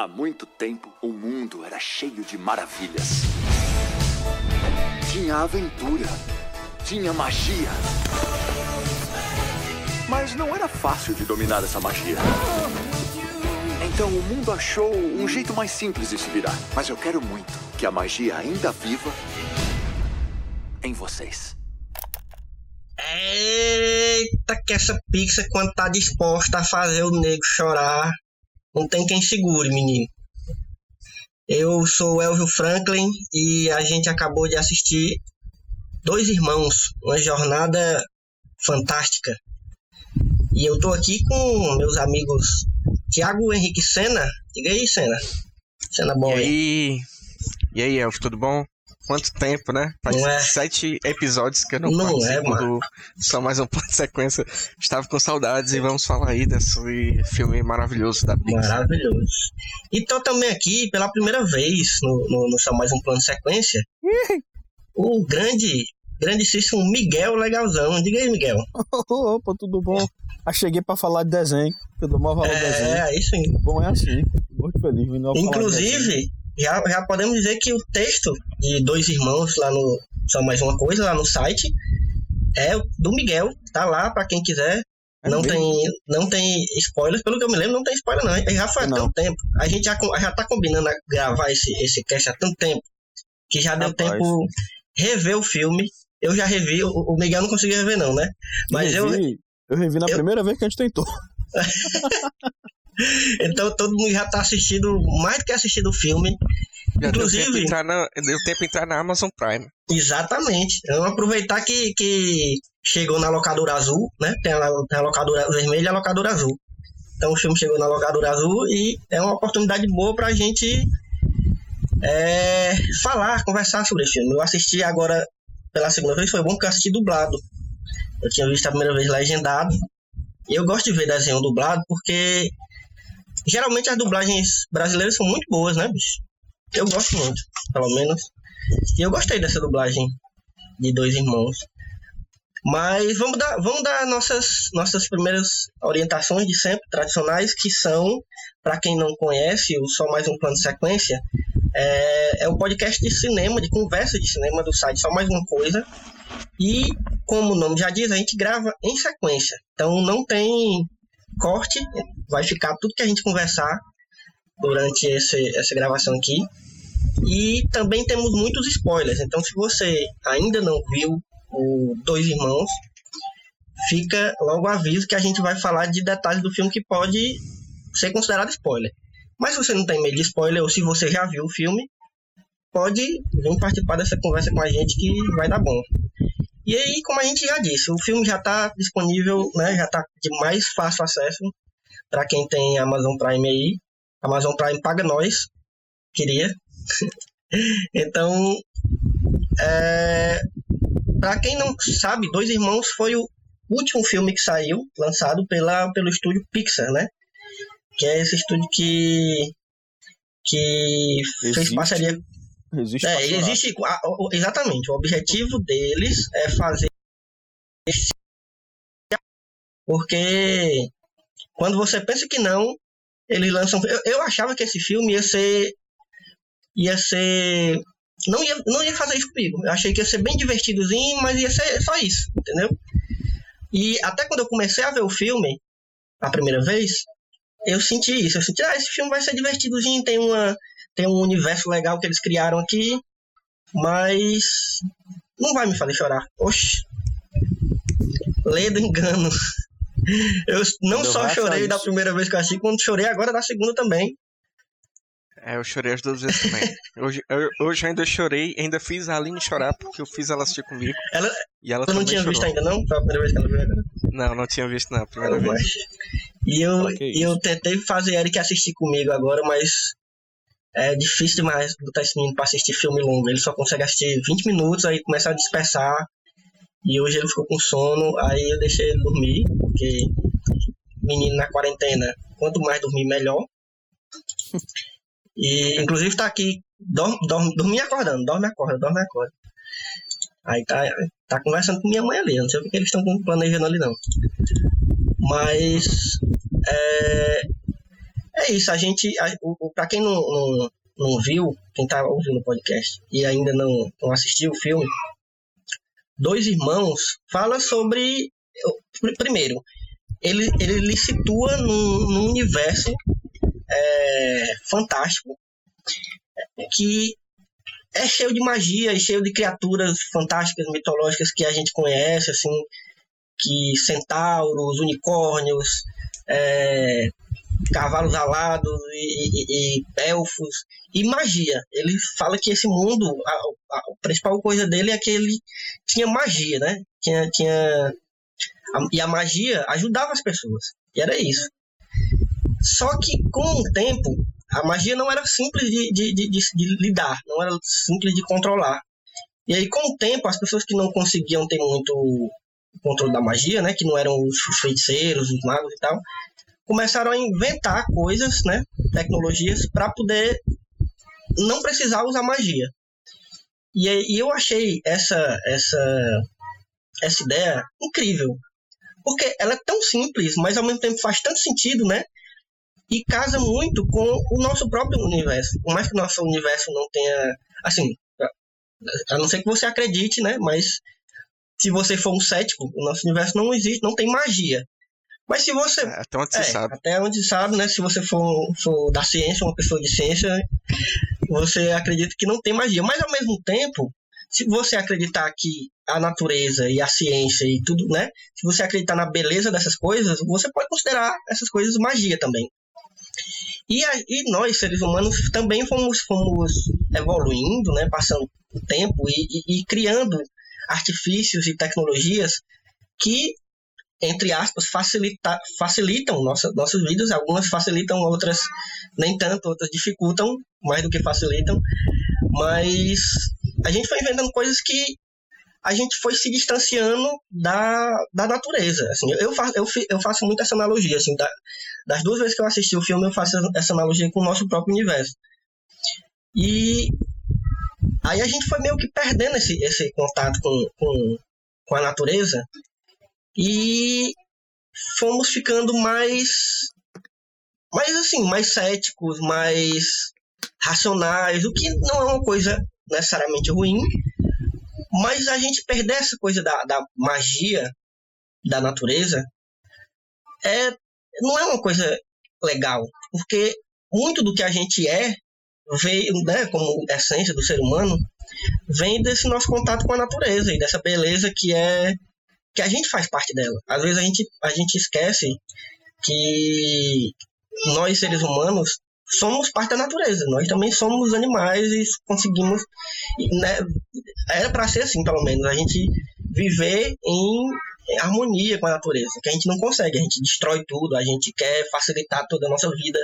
Há muito tempo, o mundo era cheio de maravilhas. Tinha aventura, tinha magia. Mas não era fácil de dominar essa magia. Então o mundo achou um jeito mais simples de se virar. Mas eu quero muito que a magia ainda viva em vocês. Eita, que essa Pixar, quando tá disposta a fazer o nego chorar, não tem quem segure, menino. Eu sou o Elvio Franklin e a gente acabou de assistir Dois Irmãos, uma jornada fantástica. E eu tô aqui com meus amigos Tiago Henrique Sena. Diga aí, Sena. Sena bom E aí. aí? E aí, Elf, tudo bom? Quanto tempo, né? Faz é? sete episódios que eu não, Não é, do Só Mais Um Plano de Sequência. Estava com saudades e vamos falar aí desse filme maravilhoso da Pixar. Maravilhoso. E tô também aqui pela primeira vez no, no, no Só Mais Um Plano de Sequência. o grande, grandíssimo Miguel Legalzão. Diga aí, Miguel. Opa, tudo bom? Ah, cheguei pra falar de desenho. Dou maior valor ao desenho. É, aí sim. Bom, é assim. Muito feliz falar de. Inclusive, já, já podemos dizer que o texto de Dois Irmãos lá no Só Mais Uma Coisa, lá no site, é do Miguel. Tá lá pra quem quiser. É não, mesmo? tem, não tem spoilers, pelo que eu me lembro, não tem spoiler não. Já foi há Não. tanto tempo. A gente já, já tá combinando a gravar esse, esse cast há tanto tempo que já deu Rapaz. tempo rever o filme. Eu já revi, o, o Miguel não conseguiu rever não, né? Mas eu, revi, eu revi na eu- primeira vez que a gente tentou. então todo mundo já tá assistindo, mais do que assistindo o filme. Já deu tempo, Inclusive- entrar na, deu tempo entrar na Amazon Prime. Exatamente. Vamos aproveitar que, que chegou na locadora azul, né? Tem a, tem a locadora vermelha e a locadora azul. Então o filme chegou na locadora azul e é uma oportunidade boa pra gente é, falar, conversar sobre o filme. Eu assisti agora pela segunda vez, foi bom porque eu assisti dublado. Eu tinha visto a primeira vez legendado. E eu gosto de ver desenho dublado porque geralmente as dublagens brasileiras são muito boas, né, bicho? Eu gosto muito, pelo menos. E eu gostei dessa dublagem de dois irmãos. Mas vamos dar, vamos dar nossas, nossas primeiras orientações de sempre, tradicionais, que são, para quem não conhece, o Só Mais Um Plano de Sequência, é, é o podcast de cinema, de conversa de cinema do site Só Mais Uma Coisa. E, como o nome já diz, a gente grava em sequência. Então não tem corte, vai ficar tudo que a gente conversar durante esse, essa gravação aqui. E também temos muitos spoilers. Então, se você ainda não viu o Dois Irmãos, fica logo aviso que a gente vai falar de detalhes do filme que pode ser considerado spoiler. Mas se você não tem medo de spoiler ou se você já viu o filme, pode vir participar dessa conversa com a gente que vai dar bom. E aí, como a gente já disse, o filme já está disponível, né, já está de mais fácil acesso para quem tem Amazon Prime aí. Amazon Prime paga nós, queria. então, é, para quem não sabe, Dois Irmãos foi o último filme que saiu, lançado pela, pelo estúdio Pixar, né? Que é esse estúdio que que fez Existe. parceria Existe é, existe. exatamente. O objetivo deles é fazer. Porque quando você pensa que não, eles lançam. Eu, eu achava que esse filme ia ser. ia ser. Não ia, não ia fazer isso comigo. Eu achei que ia ser bem divertidozinho, mas ia ser só isso, entendeu? E até quando eu comecei a ver o filme, a primeira vez, eu senti isso. Eu senti, ah, esse filme vai ser divertidozinho, tem uma tem um universo legal que eles criaram aqui, mas não vai me fazer chorar. Oxi. Lê do engano. Eu não Não só chorei da primeira vez que eu assisti, quando chorei agora da segunda também. É, eu chorei as duas vezes também. Hoje, eu, hoje eu ainda chorei, ainda fiz a Aline chorar, porque eu fiz ela assistir comigo. Ela- e ela Tu não tinha chorou. visto ainda não? Foi a primeira vez que ela viu agora. Não, não tinha visto não, a primeira Oh, vez. mas- E eu, que e eu tentei fazer Eric assistir comigo agora, mas é difícil demais botar esse menino pra assistir filme longo. Ele só consegue assistir 20 minutos, aí começa a dispersar. E hoje ele ficou com sono, aí eu deixei ele dormir, porque menino na quarentena, quanto mais dormir, melhor. E inclusive tá aqui, dorme, dorme, dorme acordando, dorme acorda, dorme acorda. Aí tá, tá conversando com minha mãe ali, não sei o que eles estão planejando ali não. Mas é, é isso, a gente. A, o, o, pra quem não, não, não viu, quem tá ouvindo o podcast e ainda não, não assistiu o filme, Dois Irmãos fala sobre. Primeiro, ele, ele lhe situa num, num universo é, fantástico que é cheio de magia e cheio de criaturas fantásticas, mitológicas que a gente conhece, assim, que centauros, unicórnios, é, cavalos alados e, e, e, elfos e magia. Ele fala que esse mundo, a, a, a, principal coisa dele é que ele tinha magia, né? Tinha, tinha e a magia ajudava as pessoas. E era isso. Só que com o tempo, a magia não era simples de, de, de, de lidar, não era simples de controlar. E aí, com o tempo, as pessoas que não conseguiam ter muito controle da magia, né, que não eram os feiticeiros, os magos e tal, começaram a inventar coisas, né, tecnologias para poder não precisar usar magia. E, e eu achei essa essa essa ideia incrível, porque ela é tão simples, mas ao mesmo tempo faz tanto sentido, né? E casa muito com o nosso próprio universo. Por mais que o nosso universo não tenha, assim, a não ser que você acredite, né? Mas se você for um cético, o nosso universo não existe, não tem magia. Mas se você. É, até onde é, sabe. Até onde sabe, né? Se você for, for da ciência, uma pessoa de ciência, você acredita que não tem magia. Mas ao mesmo tempo, se você acreditar que a natureza e a ciência e tudo, né? Se você acreditar na beleza dessas coisas, você pode considerar essas coisas magia também. E, a, e nós, seres humanos, também fomos, fomos evoluindo, né? Passando o tempo e, e, e criando artifícios e tecnologias que entre aspas, facilita, facilitam nossa, nossas vidas. Algumas facilitam, outras nem tanto, outras dificultam mais do que facilitam. Mas a gente foi inventando coisas que a gente foi se distanciando da, da natureza. Assim, eu, faço, eu, eu faço muito essa analogia. Assim, da, das duas vezes que eu assisti o filme, eu faço essa analogia com o nosso próprio universo. E aí a gente foi meio que perdendo esse, esse contato com, com, com a natureza e fomos ficando mais mais assim, mais céticos, mais racionais, o que não é uma coisa necessariamente ruim, mas a gente perder essa coisa da, da magia da natureza é, não é uma coisa legal, porque muito do que a gente é veio, né, como essência do ser humano, vem desse nosso contato com a natureza e dessa beleza que é que a gente faz parte dela. Às vezes a gente, a gente esquece que nós, seres humanos, somos parte da natureza. Nós também somos animais e conseguimos. Né, era para ser assim, pelo menos. A gente viver em harmonia com a natureza, que a gente não consegue. A gente destrói tudo, a gente quer facilitar toda a nossa vida,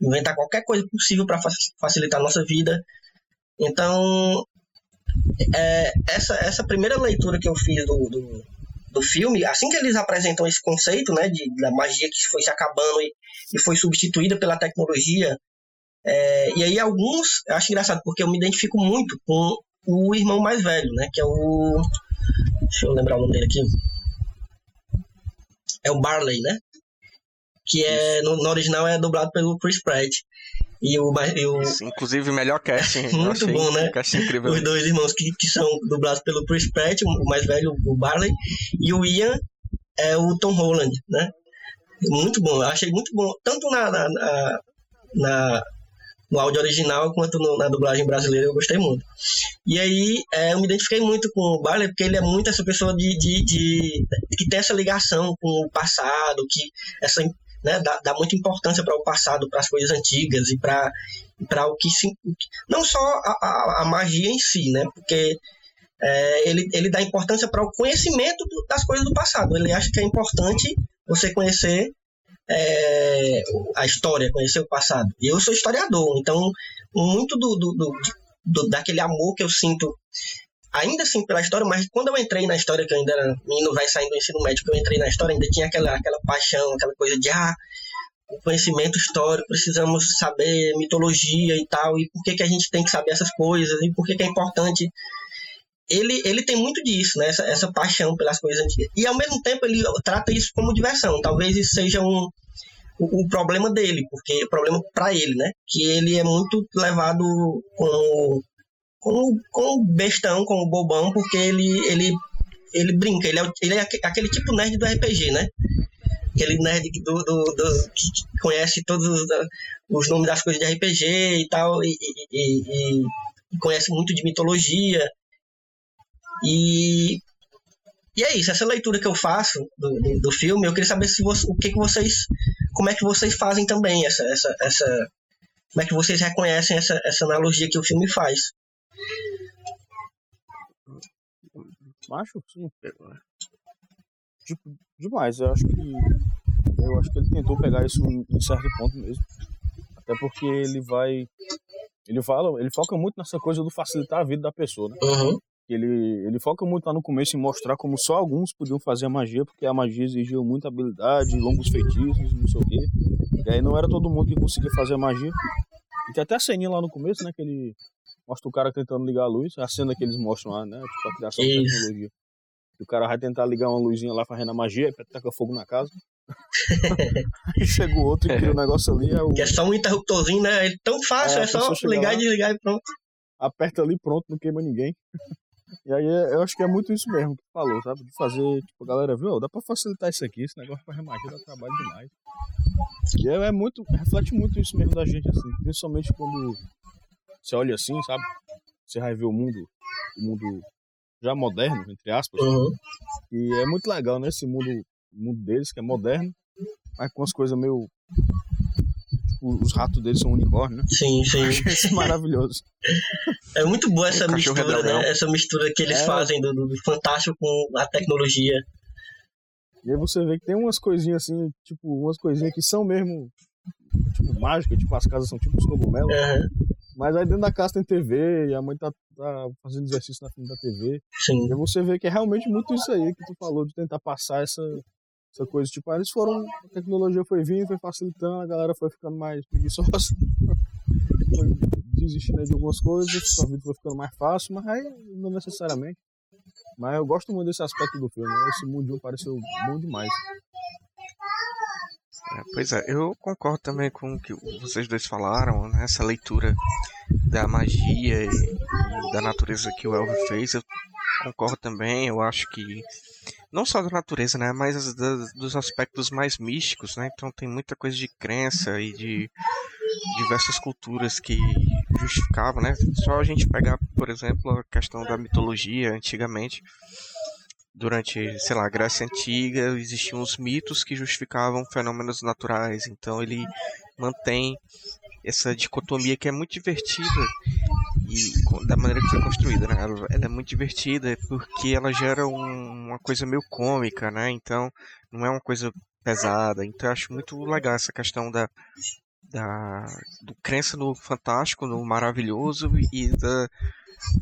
inventar qualquer coisa possível para facilitar a nossa vida. Então, é, essa, essa primeira leitura que eu fiz do, do do filme, assim que eles apresentam esse conceito, né, de, da magia que foi se acabando e, e foi substituída pela tecnologia, é, e aí alguns, eu acho engraçado, porque eu me identifico muito com o irmão mais velho, né, que é o... deixa eu lembrar o nome dele aqui. É o Barley, né? Que é, no, no original é dublado pelo Chris Pratt. E o, e o... Isso, inclusive, melhor casting. Muito bom, né? casting incrível. Os dois irmãos que, que são dublados pelo Chris Pratt, o mais velho, o Barley, e o Ian é o Tom Holland, né? Muito bom, eu achei muito bom, tanto na, na, na, na no áudio original quanto no, na dublagem brasileira, eu gostei muito. E aí é, eu me identifiquei muito com o Barley, porque ele é muito essa pessoa de, de, de que tem essa ligação com o passado, que essa né, dá, dá muita importância para o passado, para as coisas antigas e para para o que se, não só a, a, a, magia em si, né? Porque é, ele, ele dá importância para o conhecimento das coisas do passado. Ele acha que é importante você conhecer é, a história, conhecer o passado. E eu sou historiador, então muito do, do, do, do, daquele amor que eu sinto ainda assim pela história, mas quando eu entrei na história, que eu ainda era menino vai saindo do ensino médio, que eu entrei na história, ainda tinha aquela, aquela paixão, aquela coisa de ah, o conhecimento histórico, precisamos saber mitologia e tal, e por que, que a gente tem que saber essas coisas, e por que, que é importante. Ele, ele tem muito disso, né? Essa, essa paixão pelas coisas antigas. E ao mesmo tempo ele trata isso como diversão. Talvez isso seja um, o, o problema dele, porque o problema para ele, né? Que ele é muito levado com com, com o bestão, com o bobão, porque ele, ele, ele brinca, ele é, ele é aquele tipo nerd do RPG, né? Aquele nerd do, do, do que conhece todos os, os, nomes das coisas de RPG e tal, e, e, e, e conhece muito de mitologia. E, e é isso, essa leitura que eu faço do, do, do filme, eu queria saber se você, o que, que vocês. Como é que vocês fazem também essa. essa, essa como é que vocês reconhecem essa, essa analogia que o filme faz? Acho sim. Tipo, demais. Eu acho que. Eu acho que ele tentou pegar isso em certo ponto mesmo. Até porque ele vai. Ele fala, ele foca muito nessa coisa do facilitar a vida da pessoa, né? Uhum. Ele, ele foca muito lá no começo em mostrar como só alguns podiam fazer a magia, porque a magia exigia muita habilidade, longos feitiços, não sei o quê. E aí não era todo mundo que conseguia fazer a magia. E tem até a ceninha lá no começo, né? Que ele mostra o cara tentando ligar a luz, a cena que eles mostram lá, né? Tipo, a criação da tecnologia. E o cara vai tentar ligar uma luzinha lá fazendo a magia, e taca fogo na casa. e chega o outro e cria o um negócio ali. É o... Que é só um interruptorzinho, né? É tão fácil, é, é só ligar lá, e desligar e pronto. Aperta ali, pronto, não queima ninguém. E aí eu acho que é muito isso mesmo que falou, sabe? De fazer, tipo, a galera viu, dá pra facilitar isso aqui, esse negócio pra magia dá trabalho demais. E é, é muito, reflete muito isso mesmo da gente, assim, principalmente quando você olha assim, sabe? Você vai ver o mundo, o mundo já moderno, entre aspas. Uhum. E é muito legal, né? Esse mundo, mundo deles, que é moderno, mas com as coisas meio. Tipo, os ratos deles são unicórnio, né? Sim, sim. Isso é maravilhoso. É muito boa essa mistura, né? Essa mistura que eles é. fazem do, do fantástico com a tecnologia. E aí você vê que tem umas coisinhas assim, tipo, umas coisinhas que são mesmo, tipo, mágicas, tipo, as casas são tipo os cogumelos. Mas aí dentro da casa tem TV e a mãe tá, tá fazendo exercício na frente da TV. Sim. E você vê que é realmente muito isso aí que tu falou, de tentar passar essa, essa coisa. Tipo, eles foram, a tecnologia foi vindo, foi facilitando, a galera foi ficando mais preguiçosa. foi desistindo de algumas coisas, sua vida foi ficando mais fácil, mas aí não necessariamente. Mas eu gosto muito desse aspecto do filme, esse mundinho pareceu bom demais. É, pois é, eu concordo também com o que vocês dois falaram, né? essa leitura da magia e, da natureza que o Elvio fez. Eu concordo também, eu acho que não só da natureza, né, mas dos aspectos mais místicos, né? Então tem muita coisa de crença e de diversas culturas que justificavam, né? Só a gente pegar, por exemplo, a questão da mitologia antigamente durante, sei lá, a Grécia Antiga, existiam os mitos que justificavam fenômenos naturais. Então ele mantém essa dicotomia que é muito divertida e da maneira que foi construída, né? Ela, é muito divertida porque ela gera um, uma coisa meio cômica, né? Então não é uma coisa pesada. Então eu acho muito legal essa questão da da do crença no fantástico, no maravilhoso e da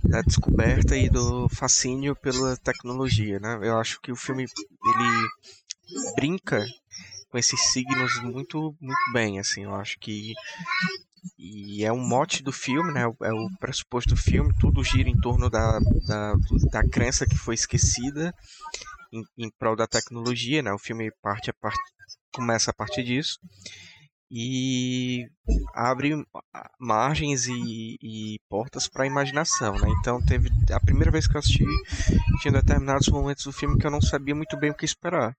da descoberta e do fascínio pela tecnologia, né? Eu acho que o filme ele brinca com esses signos muito muito bem, assim. Eu acho que e é um mote do filme, né? É o pressuposto do filme. Tudo gira em torno da, da, da crença que foi esquecida em, em prol da tecnologia, né? O filme parte a part... começa a partir disso e abre margens e, e portas para a imaginação, né? Então teve a primeira vez que eu assisti tinha determinados momentos do filme que eu não sabia muito bem o que esperar,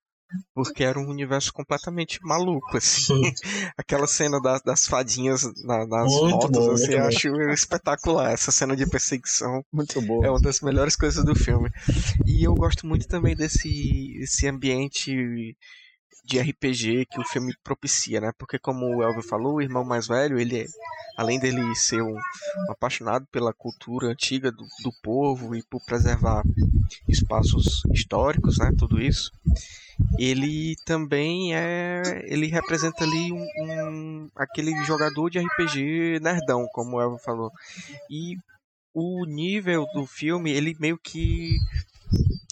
porque era um universo completamente maluco, assim. Aquela cena das, das fadinhas na, nas muito motos, bom, assim, eu acho espetacular essa cena de perseguição. Muito boa. É uma das melhores coisas do filme. E eu gosto muito também desse esse ambiente de RPG que o filme propicia, né? Porque como o Elvio falou, o irmão mais velho, ele além dele ser um apaixonado pela cultura antiga do, do, povo e por preservar espaços históricos, né? Tudo isso, ele também é. Ele representa ali um, um aquele jogador de RPG nerdão, como o Elvio falou. E o nível do filme, ele meio que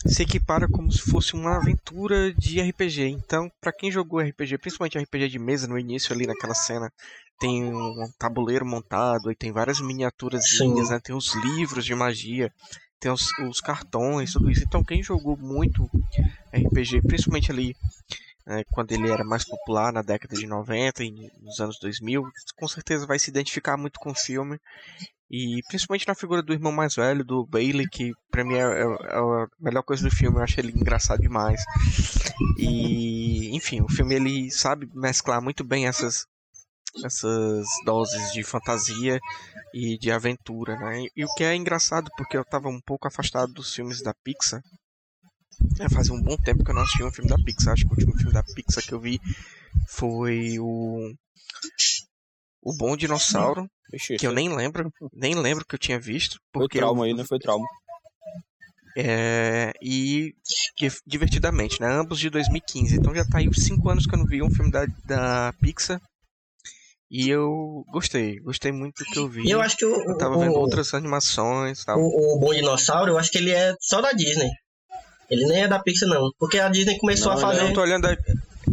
se equipara como se fosse uma aventura de RPG. Então, para quem jogou RPG, principalmente RPG de mesa no início ali naquela cena, tem um tabuleiro montado e tem várias miniaturas, né? Tem os livros de magia, tem os, os, cartões, tudo isso. Então, quem jogou muito RPG, principalmente ali né, quando ele era mais popular na década de 90 e nos anos 2000, com certeza vai se identificar muito com o filme. E principalmente na figura do irmão mais velho, do Bailey, que pra mim é, é, é a melhor coisa do filme, eu acho ele engraçado demais. E, enfim, o filme ele sabe mesclar muito bem essas, essas doses de fantasia e de aventura, né? E o que é engraçado, porque eu estava um pouco afastado dos filmes da Pixar. É, fazia um bom tempo que eu não assisti um filme da Pixar. Acho que o último filme da Pixar que eu vi foi o o Bom Dinossauro, que eu nem lembro, nem lembro que eu tinha visto. Porque foi trauma eu... aí, né? Foi trauma. É, e divertidamente, né? Ambos de 2015. Então já tá aí os 5 anos que eu não vi um filme da, da Pixar. E eu gostei, gostei muito do que eu vi. Eu acho que o, eu tava o, vendo outras animações tal. O, o Bom Dinossauro, eu acho que ele é só da Disney. Ele nem é da Pixar, não. Porque a Disney começou não, a fazer. Eu tô olhando. A...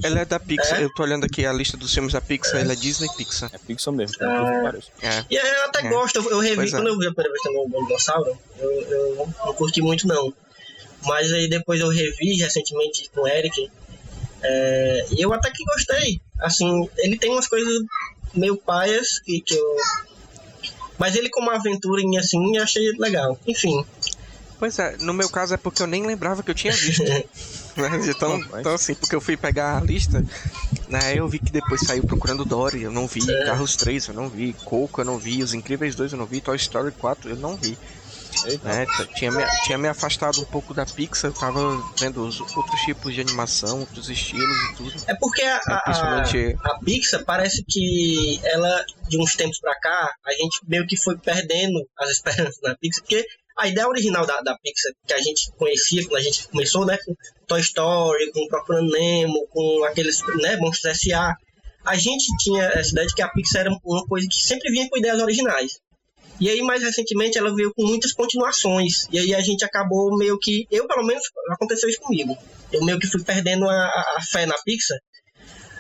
Ela é da Pixar. É? Eu tô olhando aqui a lista dos filmes da Pixar. É. Ela é Disney Pixar. É Pixar mesmo. É. é. E eu até é. gosto. Eu, revi, quando eu vi a primeira vez também o Bom Dinossauro, eu, eu não curti muito, não. Mas aí depois eu revi recentemente com o Eric. É, e eu até que gostei. Assim, ele tem umas coisas meio paias que, que eu. Mas ele como aventura em assim, eu achei legal. Enfim. Pois é, no meu caso é porque eu nem lembrava que eu tinha visto. né? então, então, assim, porque eu fui pegar a lista, né? Eu vi que depois saiu Procurando Dory, eu não vi. É. Carros 3, eu não vi. Coco, eu não vi. Os Incríveis 2, eu não vi. Toy Story 4, eu não vi. Né? Tinha, me, tinha me afastado um pouco da Pixar, eu tava vendo os outros tipos de animação, outros estilos e tudo. É porque a, a, Principalmente... a, a Pixar parece que ela, de uns tempos pra cá, a gente meio que foi perdendo as esperanças na Pixar, porque a ideia original da, da Pixar que a gente conhecia quando a gente começou, né, com Toy Story, com Procurando Nemo, com aqueles, né, Monstros S.A., a gente tinha essa ideia de que a Pixar era uma coisa que sempre vinha com ideias originais. E aí, mais recentemente, ela veio com muitas continuações. E aí a gente acabou meio que. Eu, pelo menos, aconteceu isso comigo. Eu meio que fui perdendo a, a fé na Pixar.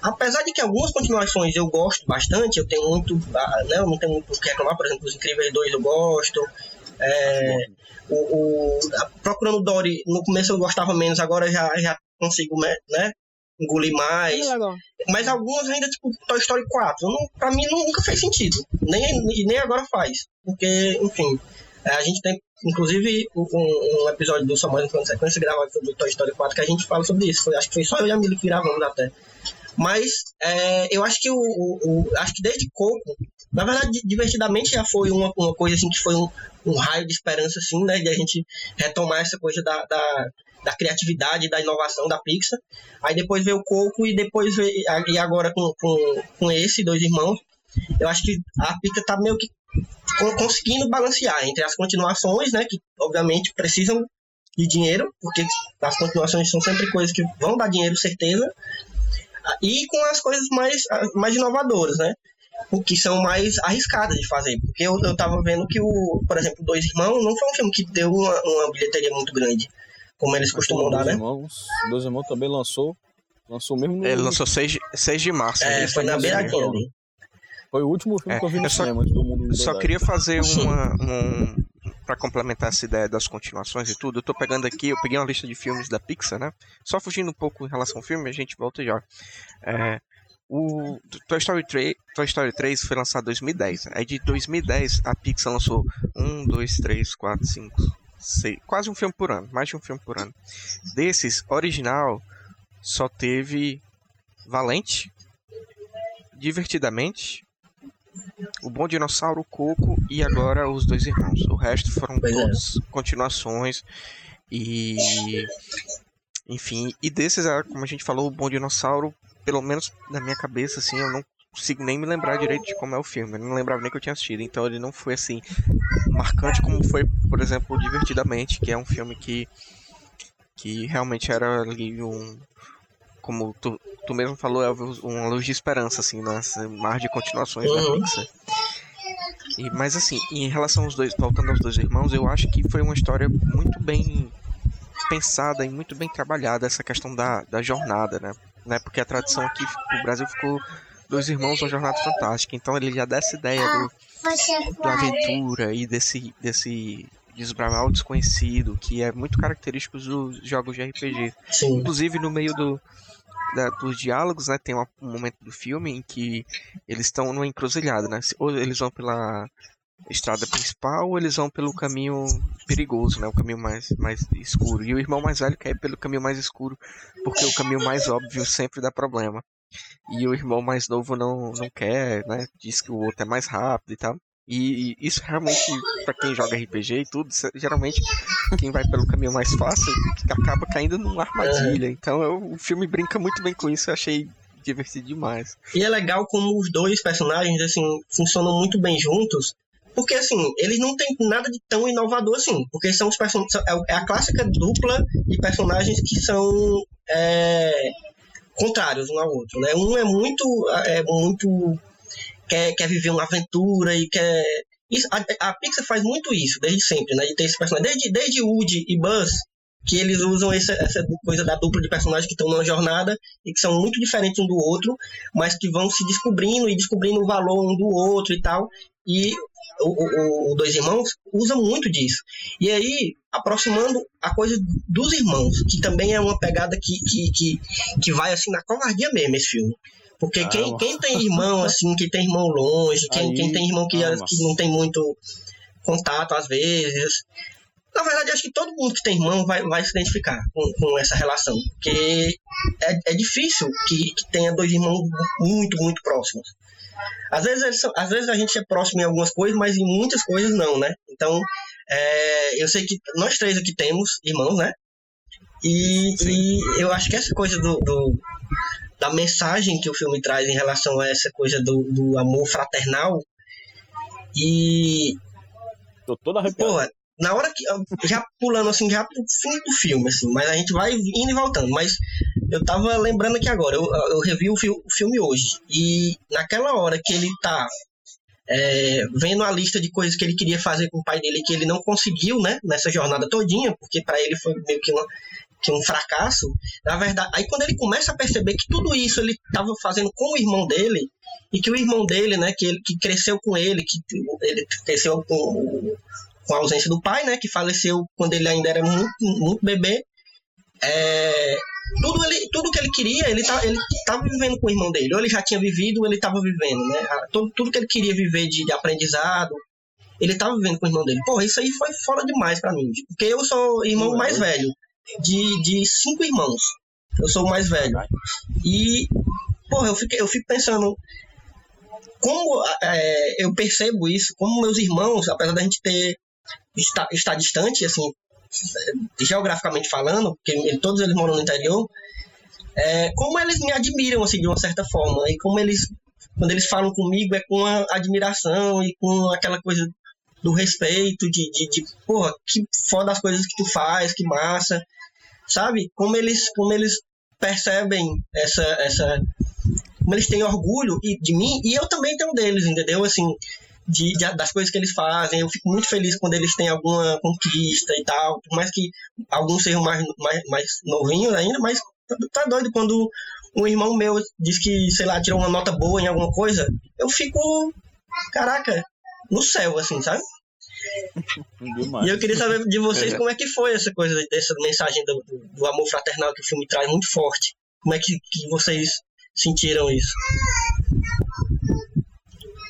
Apesar de que algumas continuações eu gosto bastante, eu tenho muito. Né, eu não tenho muito o que reclamar, por exemplo, Os Incríveis 2 eu gosto. É, o, o, procurando Dory, no começo eu gostava menos, agora já, já consigo né, engolir mais. Mas algumas ainda, tipo, Toy Story 4, não, pra mim nunca fez sentido. Nem, nem agora faz. Porque, enfim, é, a gente tem, inclusive, um, um episódio do Mais um Sequência gravado sobre Toy Story 4 que a gente fala sobre isso. Foi, acho que foi só eu e a Mili que gravamos até. Mas é, eu acho que o, o, o, Acho que desde Coco, na verdade, divertidamente já foi uma, uma coisa assim que foi um, um raio de esperança, assim, né? De a gente retomar essa coisa da, da, da criatividade, da inovação da Pixar. Aí depois veio o Coco e depois veio, e agora com, com, com esse, dois irmãos. Eu acho que a Pixar tá meio que conseguindo balancear entre as continuações, né? Que obviamente precisam de dinheiro, porque as continuações são sempre coisas que vão dar dinheiro, certeza. E com as coisas mais, mais inovadoras, né? O que são mais arriscadas de fazer. Porque eu, eu tava vendo que, o, por exemplo, Dois Irmãos não foi um filme que deu uma, uma bilheteria muito grande, como eles costumam dar, né? Irmãos, Dois Irmãos também lançou, lançou mesmo no... Ele lançou 6, 6 de março. É, foi na beiradinha ali. Foi o último filme é, que eu vi no eu cinema só, do mundo. Só queria fazer uma, um, para complementar essa ideia das continuações e tudo, eu tô pegando aqui, eu peguei uma lista de filmes da Pixar, né? Só fugindo um pouco em relação ao filme, a gente volta já. É, o Toy Story, 3, Toy Story 3 foi lançado em 2010. Aí de 2010 a Pixar lançou 1, 2, 3, 4, 5, 6. Quase um filme por ano. Mais de um filme por ano. Desses, original só teve Valente, Divertidamente, O Bom Dinossauro, o Coco e agora Os Dois Irmãos. O resto foram pois todos é. continuações. E. Enfim, e desses, como a gente falou, o Bom Dinossauro pelo menos na minha cabeça, assim, eu não consigo nem me lembrar direito de como é o filme. Eu não lembrava nem que eu tinha assistido. Então ele não foi assim marcante como foi, por exemplo, Divertidamente, que é um filme que que realmente era ali um como tu, tu mesmo falou, é uma luz de esperança, assim, nas mar de continuações uhum. da Pixar. E, mas assim, em relação aos dois, voltando aos dois irmãos, eu acho que foi uma história muito bem pensada e muito bem trabalhada essa questão da, da jornada, né? Né? Porque a tradição aqui no Brasil ficou dois irmãos uma jornada fantástica. Então ele já dá essa ideia do, da aventura e desse, desse desbravar o desconhecido, que é muito característico dos jogos de RPG. Sim. Inclusive no meio do, da, dos diálogos, né, tem um momento do filme em que eles estão numa encruzilhada, né? Ou eles vão pela estrada principal ou eles vão pelo caminho perigoso, né? O caminho mais, mais escuro. E o irmão mais velho quer pelo caminho mais escuro, porque o caminho mais óbvio sempre dá problema. E o irmão mais novo não, não quer, né? Diz que o outro é mais rápido e tal. E, e isso realmente, para quem joga RPG e tudo, geralmente quem vai pelo caminho mais fácil acaba caindo numa armadilha. Então eu, o filme brinca muito bem com isso, eu achei divertido demais. E é legal como os dois personagens, assim, funcionam muito bem juntos. Porque, assim, eles não têm nada de tão inovador assim. Porque são os personagens. É, é a clássica dupla de personagens que são. É, contrários um ao outro, né? Um é muito. É muito quer, quer viver uma aventura e quer. Isso, a, a Pixar faz muito isso, desde sempre, né? De ter esse personagem. Desde, desde Woody e Buzz, que eles usam essa, essa coisa da dupla de personagens que estão numa jornada e que são muito diferentes um do outro, mas que vão se descobrindo e descobrindo o valor um do outro e tal. E o, o, o, Dois Irmãos usa muito disso. E aí, aproximando a coisa dos irmãos, que também é uma pegada que, que, que, que vai assim na covardia mesmo, esse filme. Porque ah, quem, quem tem irmão, assim, que tem irmão longe, quem, Aí, quem tem irmão que, ah, que não tem muito contato às vezes. Na verdade, acho que todo mundo que tem irmão vai, vai se identificar com, com essa relação. Porque é, é difícil que, que tenha dois irmãos muito, muito próximos. Às vezes, são, às vezes a gente é próximo em algumas coisas, mas em muitas coisas não, né? Então, é, eu sei que nós três aqui temos irmãos, né? E, e eu acho que essa coisa do, do, da mensagem que o filme traz em relação a essa coisa do, do amor fraternal. E. Tô toda arrepiado. Porra, na hora que. Já pulando assim, já pro fim do filme, assim, mas a gente vai indo e voltando. Mas eu tava lembrando aqui agora, eu, eu revi o, fi o filme hoje. E naquela hora que ele tá é, vendo a lista de coisas que ele queria fazer com o pai dele que ele não conseguiu, né, nessa jornada todinha, porque para ele foi meio que uma, que um fracasso, na verdade, aí quando ele começa a perceber que tudo isso ele estava fazendo com o irmão dele, e que o irmão dele, né, que, ele, que cresceu com ele, que ele cresceu com, com a ausência do pai, né, que faleceu quando ele ainda era muito, muito bebê, é, tudo, ele, tudo que ele queria, ele tá, estava vivendo com o irmão dele, ou ele já tinha vivido, ou ele estava vivendo, né, tudo, tudo que ele queria viver de, de aprendizado, ele estava vivendo com o irmão dele. Porra, isso aí foi fora demais para mim, porque eu sou irmão mais velho de, de cinco irmãos. Eu sou o mais velho. E, porra, eu fico, eu fico pensando como é, eu percebo isso, como meus irmãos, apesar da gente ter estar, estar distante, assim, geograficamente falando, porque todos eles moram no interior, é, como eles me admiram, assim, de uma certa forma, e como eles, quando eles falam comigo, é com a admiração e com aquela coisa do respeito, de, de, de porra, que foda as coisas que tu faz, que massa sabe? Como eles, como eles percebem essa, essa, como eles têm orgulho de mim e eu também tenho deles, entendeu? Assim, de, de, das coisas que eles fazem. Eu fico muito feliz quando eles têm alguma conquista e tal. Por mais que alguns sejam mais, mais, mais novinhos ainda, mas tá, tá doido quando um irmão meu diz que, sei lá, tirou uma nota boa em alguma coisa. Eu fico, caraca, no céu, assim, sabe? e eu queria saber de vocês é. como é que foi essa coisa, dessa mensagem do, do, amor fraternal que o filme traz muito forte. Como é que, que vocês sentiram isso?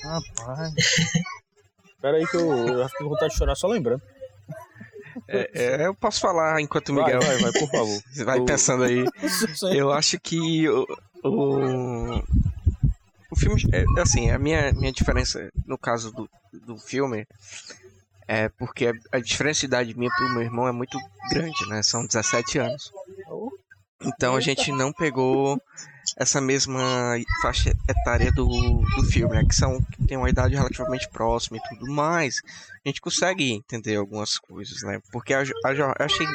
Rapaz. Espera aí que eu, eu fiquei com vontade de chorar só lembrando. É, é, eu posso falar enquanto o Miguel. Vai, vai, vai, por favor. Vai o... pensando aí. Eu acho que o, o, o filme. É, assim, a minha, minha diferença no caso do, do filme é porque a diferença de idade minha pro meu irmão é muito grande, né? São 17 anos. Então a gente não pegou essa mesma faixa etária do, do filme, né? Que são que tem uma idade relativamente próxima e tudo mais. A gente consegue entender algumas coisas, né? Porque a, a, eu achei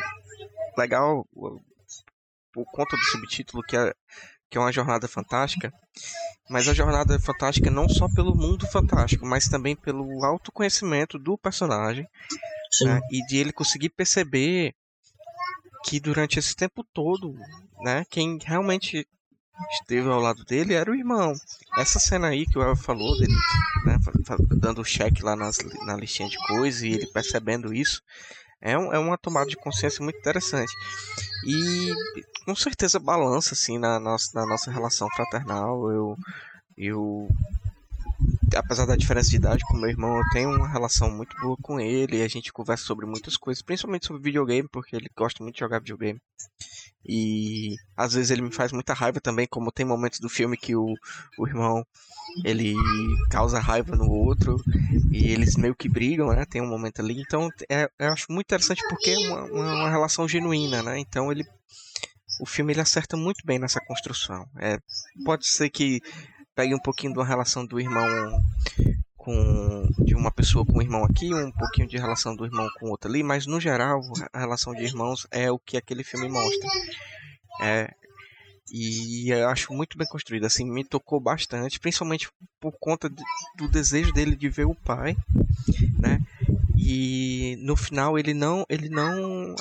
legal por conta do subtítulo que é, que é uma jornada fantástica, mas a jornada é fantástica não só pelo mundo fantástico, mas também pelo autoconhecimento do personagem né, e de ele conseguir perceber que durante esse tempo todo, né, quem realmente esteve ao lado dele era o irmão. Essa cena aí que o El falou dele, né, dando cheque lá nas, na listinha de coisas e ele percebendo isso, é, um, é uma tomada de consciência muito interessante. E com certeza balança assim na nossa, na nossa relação fraternal. Eu, eu apesar da diferença de idade com meu irmão, eu tenho uma relação muito boa com ele. E a gente conversa sobre muitas coisas, principalmente sobre videogame, porque ele gosta muito de jogar videogame. E às vezes ele me faz muita raiva também, como tem momentos do filme que o, o irmão ele causa raiva no outro e eles meio que brigam, né? Tem um momento ali. Então é, eu acho muito interessante porque é uma, uma, uma relação genuína, né? Então ele o filme ele acerta muito bem nessa construção. É, pode ser que pegue um pouquinho de uma relação do irmão com de uma pessoa com o irmão aqui, um pouquinho de relação do irmão com outro ali, mas no geral a relação de irmãos é o que aquele filme mostra. É, e eu acho muito bem construído, assim, me tocou bastante, principalmente por conta do desejo dele de ver o pai, né? E no final ele não, ele não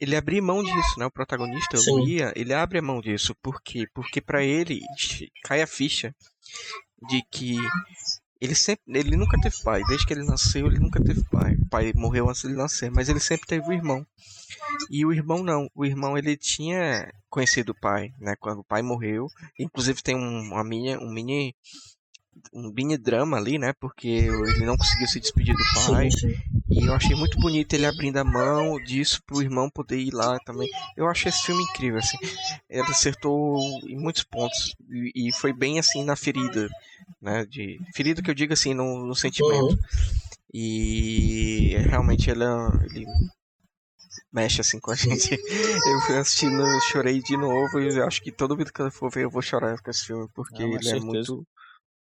ele abria mão disso, né? O protagonista, Sim. o Ia, ele abre a mão disso. Por quê? Porque para ele cai a ficha de que ele sempre, ele nunca teve pai. Desde que ele nasceu, ele nunca teve pai. O pai morreu antes de ele nascer, mas ele sempre teve um irmão. E o irmão não. O irmão ele tinha conhecido o pai, né? Quando o pai morreu. Inclusive tem um, uma mini, um mini um mini drama ali, né? Porque ele não conseguiu se despedir do pai. Sim, sim. E eu achei muito bonito ele abrindo a mão disso pro irmão poder ir lá também. Eu achei esse filme incrível, assim. Ele acertou em muitos pontos. E, e foi bem assim na ferida, né? De, ferida que eu digo assim, no, no sentimento. Uhum. E realmente ele, ele mexe assim com a gente. Eu fui assistindo, chorei de novo e eu acho que todo mundo que eu for ver eu vou chorar com esse filme, porque ah, ele é certeza. é muito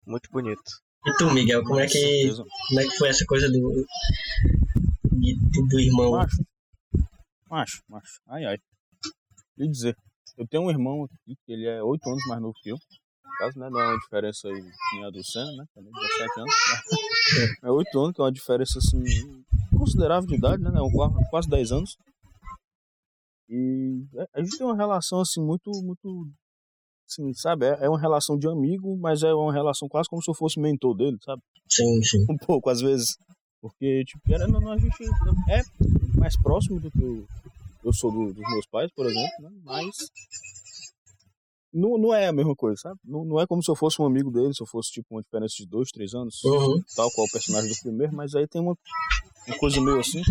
muito bonito. E tu, Miguel, como é que, como é que foi essa coisa do, do, do irmão? Macho, macho, macho, ai ai. E dizer, eu tenho um irmão aqui que ele é 8 anos mais novo que eu. No caso, né, não é uma diferença aí do Senna, né, também 17 anos. é 8 anos, que é uma diferença assim considerável de idade, né, né quase, quase 10 anos. E é, a gente tem uma relação assim muito muito Sim, sabe? É, é uma relação de amigo, mas é uma relação quase como se eu fosse mentor dele, sabe? Sim, sim. Um pouco, às vezes. Porque, tipo, querendo ou não, a gente é mais próximo do que eu, eu sou do, dos meus pais, por exemplo, né? Mas não, não é a mesma coisa, sabe? Não, não é como se eu fosse um amigo dele, se eu fosse tipo uma diferença de dois, três anos, uhum. tal qual o personagem do primeiro, mas aí tem uma, uma coisa meio assim.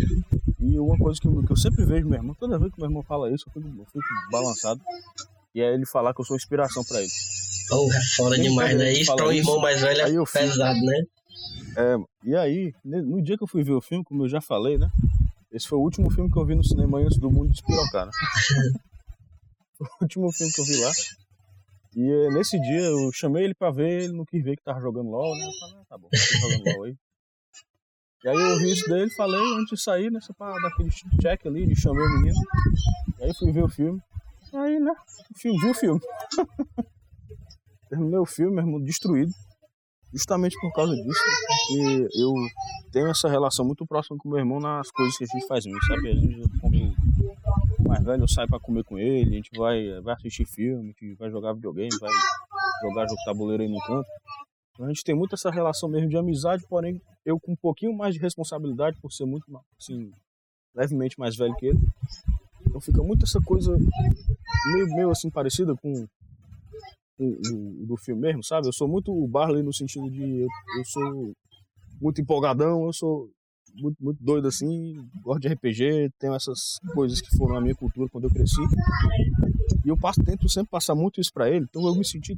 E uma coisa que eu, que eu sempre vejo meu irmão, toda vez que meu irmão fala isso, eu fico, eu fico balançado. E aí ele falar que eu sou inspiração para ele. Porra, foda demais, né? Isso pra um irmão mais velho é aí pesado, né? É, e aí, no dia que eu fui ver o filme, como eu já falei, né? Esse foi o último filme que eu vi no cinema antes do mundo despirocar, né? o último filme que eu vi lá. E eh, nesse dia eu chamei ele pra ver, ele não quis ver que tava jogando LOL, né? Eu falei, ah, tá bom, tô jogando LOL aí. E aí eu ouvi isso dele, falei antes de sair, né? Só pra dar aquele check ali, de chamei o menino. E aí fui ver o filme. Aí, né? Filme, vi o filme. Terminei o filme, mesmo, destruído. Justamente por causa disso. Porque eu tenho essa relação muito próxima com meu irmão nas coisas que a gente faz sabe? A gente come mais velho, eu saio pra comer com ele, a gente vai, vai assistir filme, a gente vai jogar videogame, vai jogar jogo tabuleiro aí no canto. A gente tem muito essa relação mesmo de amizade, porém eu com um pouquinho mais de responsabilidade por ser muito, assim, levemente mais velho que ele. Então fica muito essa coisa meio, meio assim parecida com o, do filme mesmo, sabe? Eu sou muito o Barley no sentido de eu, eu sou muito empolgadão, eu sou muito, muito doido assim, gosto de RPG, tenho essas coisas que foram a minha cultura quando eu cresci. E eu passo, tento sempre passar muito isso para ele, então eu me senti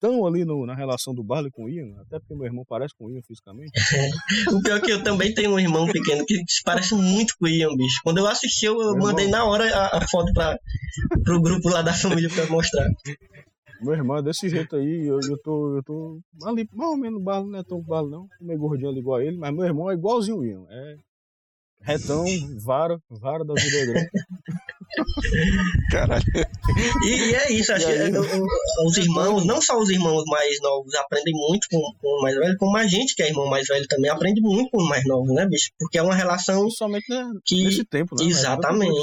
tão ali no, na relação do Barley com o Ian, até porque meu irmão parece com o Ian fisicamente. o pior é que eu também tenho um irmão pequeno que parece muito com o Ian, bicho. Quando eu assisti, eu meu mandei irmão... na hora a, a, foto para pro grupo lá da família pra mostrar. Meu irmão é desse jeito aí, eu, eu, tô, eu tô ali, mais ou menos barro, não é tão barro não, meio gordinho ali igual a ele, mas meu irmão é igualzinho o Ian, é retão, vara, vara da vida grande. Caralho. E, e é isso, acho que aí? é, o- o- os irmãos, não só os irmãos mais novos aprendem muito com, com o mais velho, como a gente que é irmão mais velho também aprende muito com os mais novos, né, bicho? Porque é uma relação Principalmente né, que. nesse tempo, né? é Exatamente.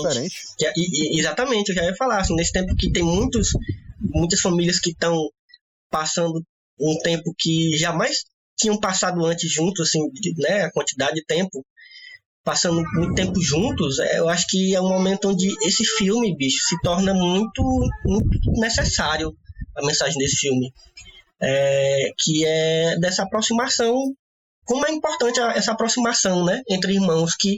Que- e- e- exatamente, eu já ia falar, assim, nesse tempo que tem muitos, muitas famílias que estão passando um tempo que jamais tinham passado antes juntos, assim, né, a quantidade de tempo, passando muito tempo juntos, é, eu acho que é um momento onde esse filme, bicho, se torna muito, muito necessário, a mensagem desse filme, É, que é dessa aproximação, como é importante essa aproximação, né, entre irmãos, que,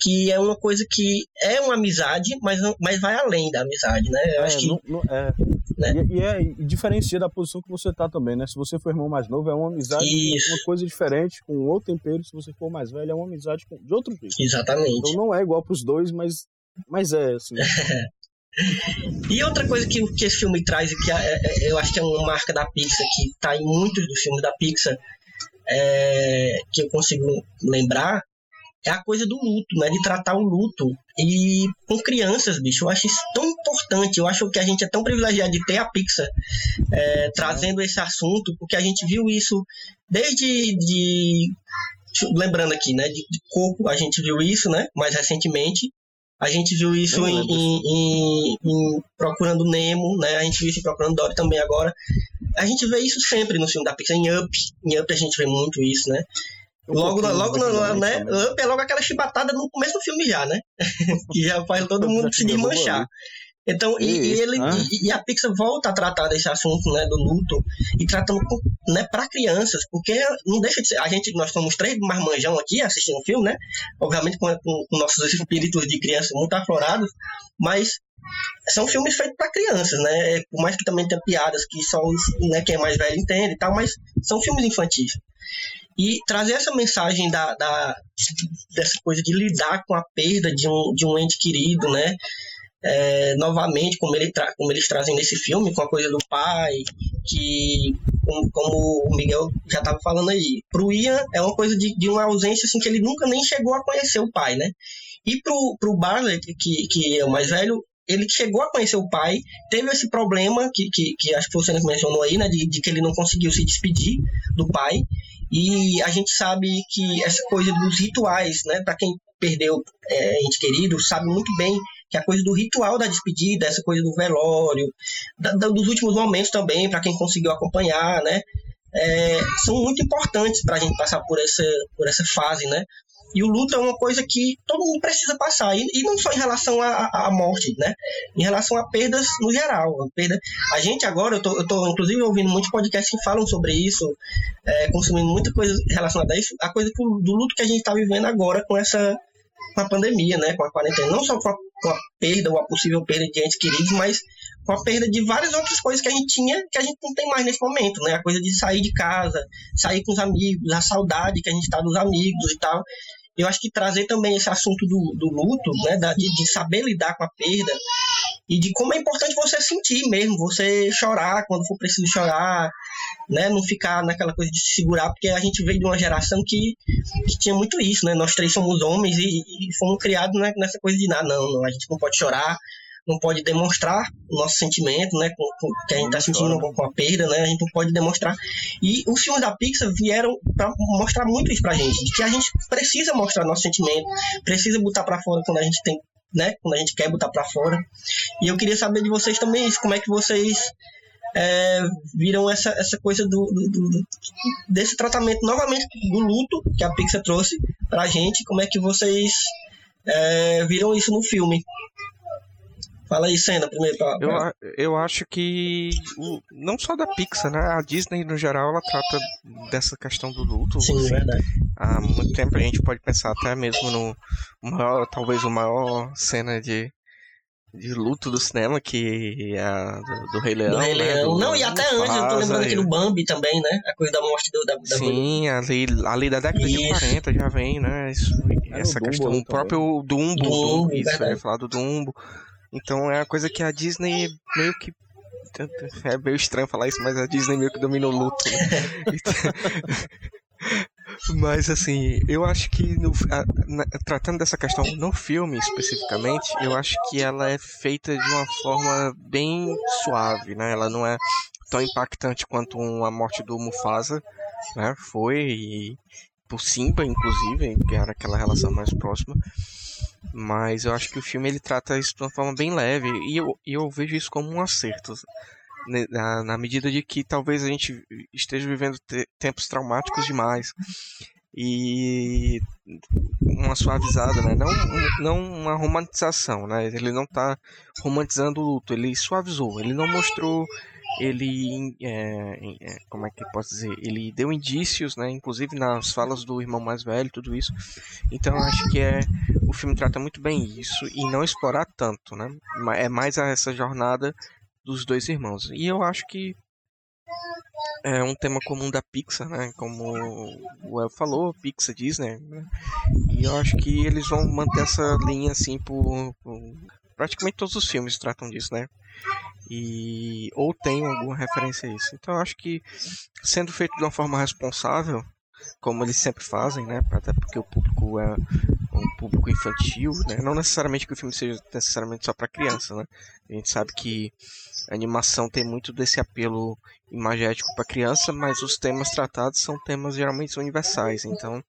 que é uma coisa que é uma amizade, mas, mas vai além da amizade, né, eu É, acho que não- não- é. Né? E, e é e diferencia da posição que você tá também, né? Se você for irmão mais novo, é uma amizade Isso. uma coisa diferente, com outro tempero. Se você for mais velho, é uma amizade com, de outro jeito. Exatamente. Então não é igual pros dois, mas, mas é, assim. E outra coisa que, que esse filme traz, e que é- é- eu acho que é uma marca da Pixar, que tá em muitos dos filmes da Pixar, é, que eu consigo lembrar, é a coisa do luto, né? De tratar o luto. E com crianças, bicho, eu acho isso tão importante. Eu acho que a gente é tão privilegiado de ter a Pixar é, trazendo esse assunto, porque a gente viu isso desde. De, lembrando aqui, né? De, de corpo, a gente viu isso, né? Mais recentemente. A gente viu isso em, em- em- em Procurando Nemo, né? A gente viu isso em Procurando Dory também agora. A gente vê isso sempre no filme da Pixar. Em Up, em Up a gente vê muito isso, né? Um Logo, pouquinho logo, no- ali né? Up é logo aquela chibatada no começo do filme já, né? que já faz todo mundo se Já derruba desmanchar. Então, e, e Isso, ele, ah. e, e a Pixar volta a tratar desse assunto, né, do luto, e tratando né, para crianças, porque não deixa de ser, a gente, nós somos três marmanjão aqui assistindo o filme, né, obviamente com, com, com nossos espíritos de criança muito aflorados, mas são filmes feitos para crianças, né, por mais que também tenha piadas que só né, quem é mais velho entende e tal, mas são filmes infantis. E trazer essa mensagem da, da, dessa coisa de lidar com a perda de um, de um ente querido, né, é, novamente, como, ele tra como eles trazem nesse filme, com a coisa do pai, que, como, como o Miguel já estava falando aí, pro Ian é uma coisa de, de uma ausência assim, que ele nunca nem chegou a conhecer o pai, né? E pro, pro Barley, que, que é o mais velho, ele chegou a conhecer o pai, teve esse problema que, que, que acho que você mencionou aí, né? De, de que ele não conseguiu se despedir do pai. E a gente sabe que essa coisa dos rituais, né? Para quem perdeu é, ente querido, sabe muito bem que a coisa do ritual da despedida, essa coisa do velório, da, da, dos últimos momentos também, para quem conseguiu acompanhar, né? É, são muito importantes para a gente passar por essa, por essa fase, né? E o luto é uma coisa que todo mundo precisa passar, e, e não só em relação à, morte, né? Em relação a perdas no geral. A, perda... a gente agora, eu tô, eu tô inclusive ouvindo muitos podcasts que falam sobre isso, é, consumindo muita coisa relacionada a isso, a coisa do luto que a gente está vivendo agora com essa com a pandemia, né? Com a quarentena, não só com a, com a perda ou a possível perda de entes queridos, mas com a perda de várias outras coisas que a gente tinha que a gente não tem mais nesse momento, né? A coisa de sair de casa, sair com os amigos, a saudade que a gente está dos amigos e tal. Eu acho que trazer também esse assunto do, do luto, né? Da, de, de saber lidar com a perda e de como é importante você sentir mesmo, você chorar quando for preciso chorar, né? Não ficar naquela coisa de se segurar, porque a gente veio de uma geração que, que tinha muito isso, né? Nós três somos homens e, e fomos criados né, nessa coisa de ah, não, não, a gente não pode chorar, não pode demonstrar o nosso sentimento, né? Com, com, que a gente está sentindo com, com a perda, né? A gente não pode demonstrar. E os filmes da Pixar vieram para mostrar muito isso pra gente, de que a gente precisa mostrar nosso sentimento, precisa botar para fora quando a gente tem, né? Quando a gente quer botar para fora. E eu queria saber de vocês também isso, como é que vocês é, viram essa, essa coisa do, do, do, desse tratamento novamente do luto que a Pixar trouxe pra gente, como é que vocês é, viram isso no filme? Fala aí, Senna, primeiro. Pra. Eu, eu acho que o, não só da Pixar, né? A Disney no geral ela trata dessa questão do luto. Sim, assim, verdade. Há muito tempo a gente pode pensar até mesmo no maior, talvez o maior cena de de luto do cinema, que é a do, do Rei Leão. Do Rei né? Leão. Do, não, e até antes, eu tô lembrando aqui do Bambi também, né? A coisa da morte do, da, da Sim, ali, ali da década Isso. de 40 já vem, né? Isso, É, essa o questão, o próprio Dumbo, Dumbo, Dumbo isso, ia falar do Dumbo. Então é uma coisa que a Disney meio que. É meio estranho falar isso, mas a Disney meio que domina o luto. Né? Então, Mas assim, eu acho que no, a, na, tratando dessa questão no filme especificamente, eu acho que ela é feita de uma forma bem suave, né? Ela não é tão impactante quanto a morte do Mufasa, né? Foi e por Simba, inclusive, que era aquela relação mais próxima. Mas eu acho que o filme ele trata isso de uma forma bem leve e eu, eu vejo isso como um acerto. Né, na, na medida de que talvez a gente esteja vivendo te tempos traumáticos demais e uma suavizada, né? Não, não uma romantização, né? Ele não está romantizando o luto, ele suavizou, ele não mostrou, ele, é, é, como é que posso dizer, ele deu indícios, né? Inclusive nas falas do irmão mais velho, tudo isso. Então acho que é o filme trata muito bem isso e não explorar tanto, né? É mais essa jornada dos dois irmãos. E eu acho que é um tema comum da Pixar, né? Como o El falou, Pixar, Disney. Né? E eu acho que eles vão manter essa linha assim por, por, praticamente todos os filmes tratam disso, né? E ou tem alguma referência a isso. Então acho que sendo feito de uma forma responsável, como eles sempre fazem, né? Até porque o público é um público infantil, né? Não necessariamente que o filme seja necessariamente só para criança, né? A gente sabe que a animação tem muito desse apelo imagético para criança, mas os temas tratados são temas geralmente universais. Então,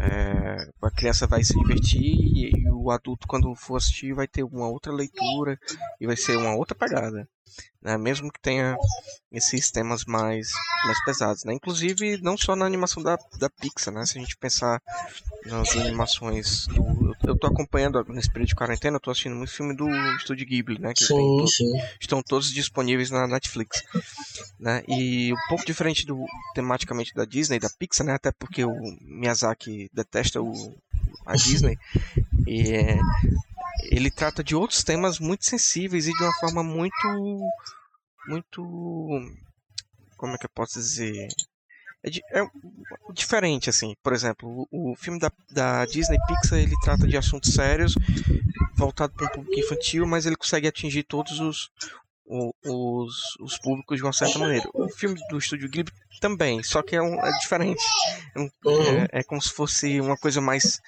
é, a criança vai se divertir e, e, o adulto, quando for assistir, vai ter uma outra leitura e vai ser uma outra pegada né? mesmo que tenha esses temas mais, mais pesados. Né? Inclusive, não só na animação da, da Pixar, né? se a gente pensar nas animações. Do, eu estou acompanhando nesse período de quarentena, eu tô assistindo muito filme do Estúdio Ghibli, né? Que sim, todo, sim. estão todos disponíveis na Netflix. Né? E um pouco diferente do tematicamente da Disney, da Pixar, né? Até porque o Miyazaki detesta o, a Disney. E é, ele trata de outros temas muito sensíveis e de uma forma muito muito como é que eu posso dizer é, é diferente assim. Por exemplo o, o filme da, da, Disney Pixar ele trata de assuntos sérios voltado para um público infantil mas ele consegue atingir todos os os, os públicos de uma certa maneira. O filme do Estúdio Ghibli também, só que é, um, é diferente. É, um, uhum. é, é, como se fosse uma coisa mais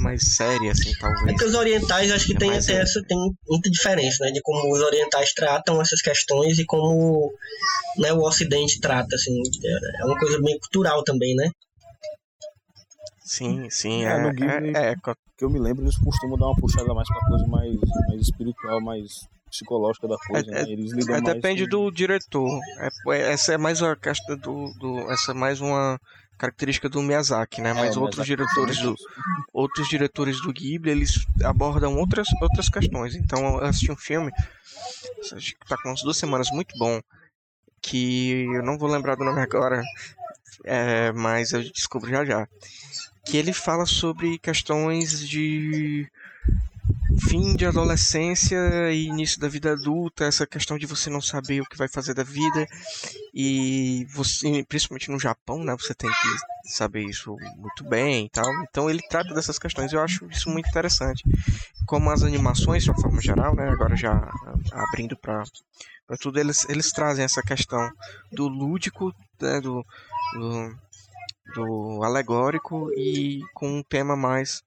mais séria, assim, talvez. É que os orientais acho que é tem, tem, essa, tem muita diferença, né? De como os orientais tratam essas questões e como né, o ocidente trata, assim. É, é uma coisa bem cultural também, né? Sim, sim. É, é, no Ghibli, é, é, que eu me lembro, eles costumam dar uma puxada mais pra coisa mais, mais espiritual, mais psicológica da coisa, é, né? Eles lidam é, Depende com... do diretor. essa é mais uma questão do, do. Essa é mais uma característica do Miyazaki, né? Mas é, outros diretores do outros diretores do Ghibli, eles abordam outras outras questões. Então eu assisti um filme, acho que tá com umas duas semanas muito bom, que eu não vou lembrar do nome agora, é, mas eu descubro já já. Que ele fala sobre questões de fim de adolescência e início da vida adulta, essa questão de você não saber o que vai fazer da vida e você, principalmente no Japão, né, você tem que saber isso muito bem e tal. Então ele trata dessas questões, eu acho isso muito interessante. Como as animações de uma forma geral, né, agora já abrindo para para tudo, eles eles trazem essa questão do lúdico, né, do, do do alegórico e com um tema mais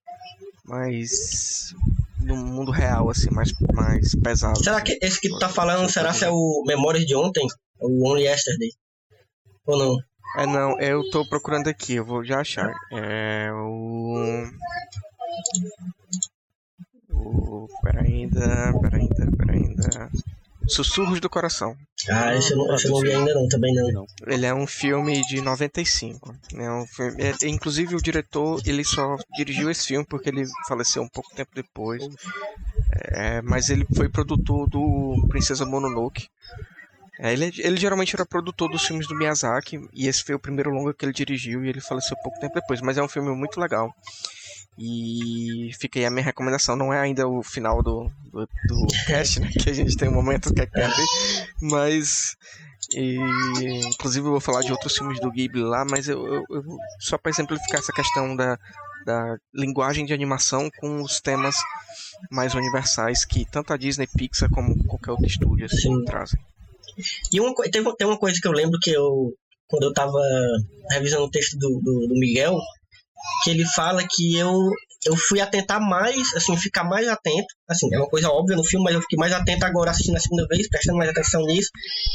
mais no mundo real, assim, mais, mais pesado. Será que esse que tu tá falando, será que é o Memórias de Ontem? O Only Yesterday? Ou não? É, não, eu tô procurando aqui, eu vou já achar. É o. O. Pera ainda, pera ainda, pera ainda. Sussurros do Coração. Ah, esse eu não, esse eu não vi ainda não, também não. Ele é um filme de 95. É um filme, é, inclusive o diretor, ele só dirigiu esse filme porque ele faleceu um pouco tempo depois. É, mas ele foi produtor do Princesa Mononoke. É, ele, ele geralmente era produtor dos filmes do Miyazaki e esse foi o primeiro longa que ele dirigiu e ele faleceu pouco tempo depois. Mas é um filme muito legal. E fica aí a minha recomendação. Não é ainda o final do, do, do cast, né? Que a gente tem um momento que é cap, mas. E, inclusive eu vou falar de outros filmes do Ghibli lá, mas eu, eu, eu só para exemplificar essa questão da, da linguagem de animação com os temas mais universais que tanto a Disney, Pixar como qualquer outro estúdio assim, trazem. E uma, tem, tem uma coisa que eu lembro que eu quando eu tava revisando o texto do, do, do Miguel, que ele fala que eu eu fui atentar mais, assim, ficar mais atento, assim, é uma coisa óbvia no filme, mas eu fiquei mais atento agora assistindo a segunda vez, prestando mais atenção nisso,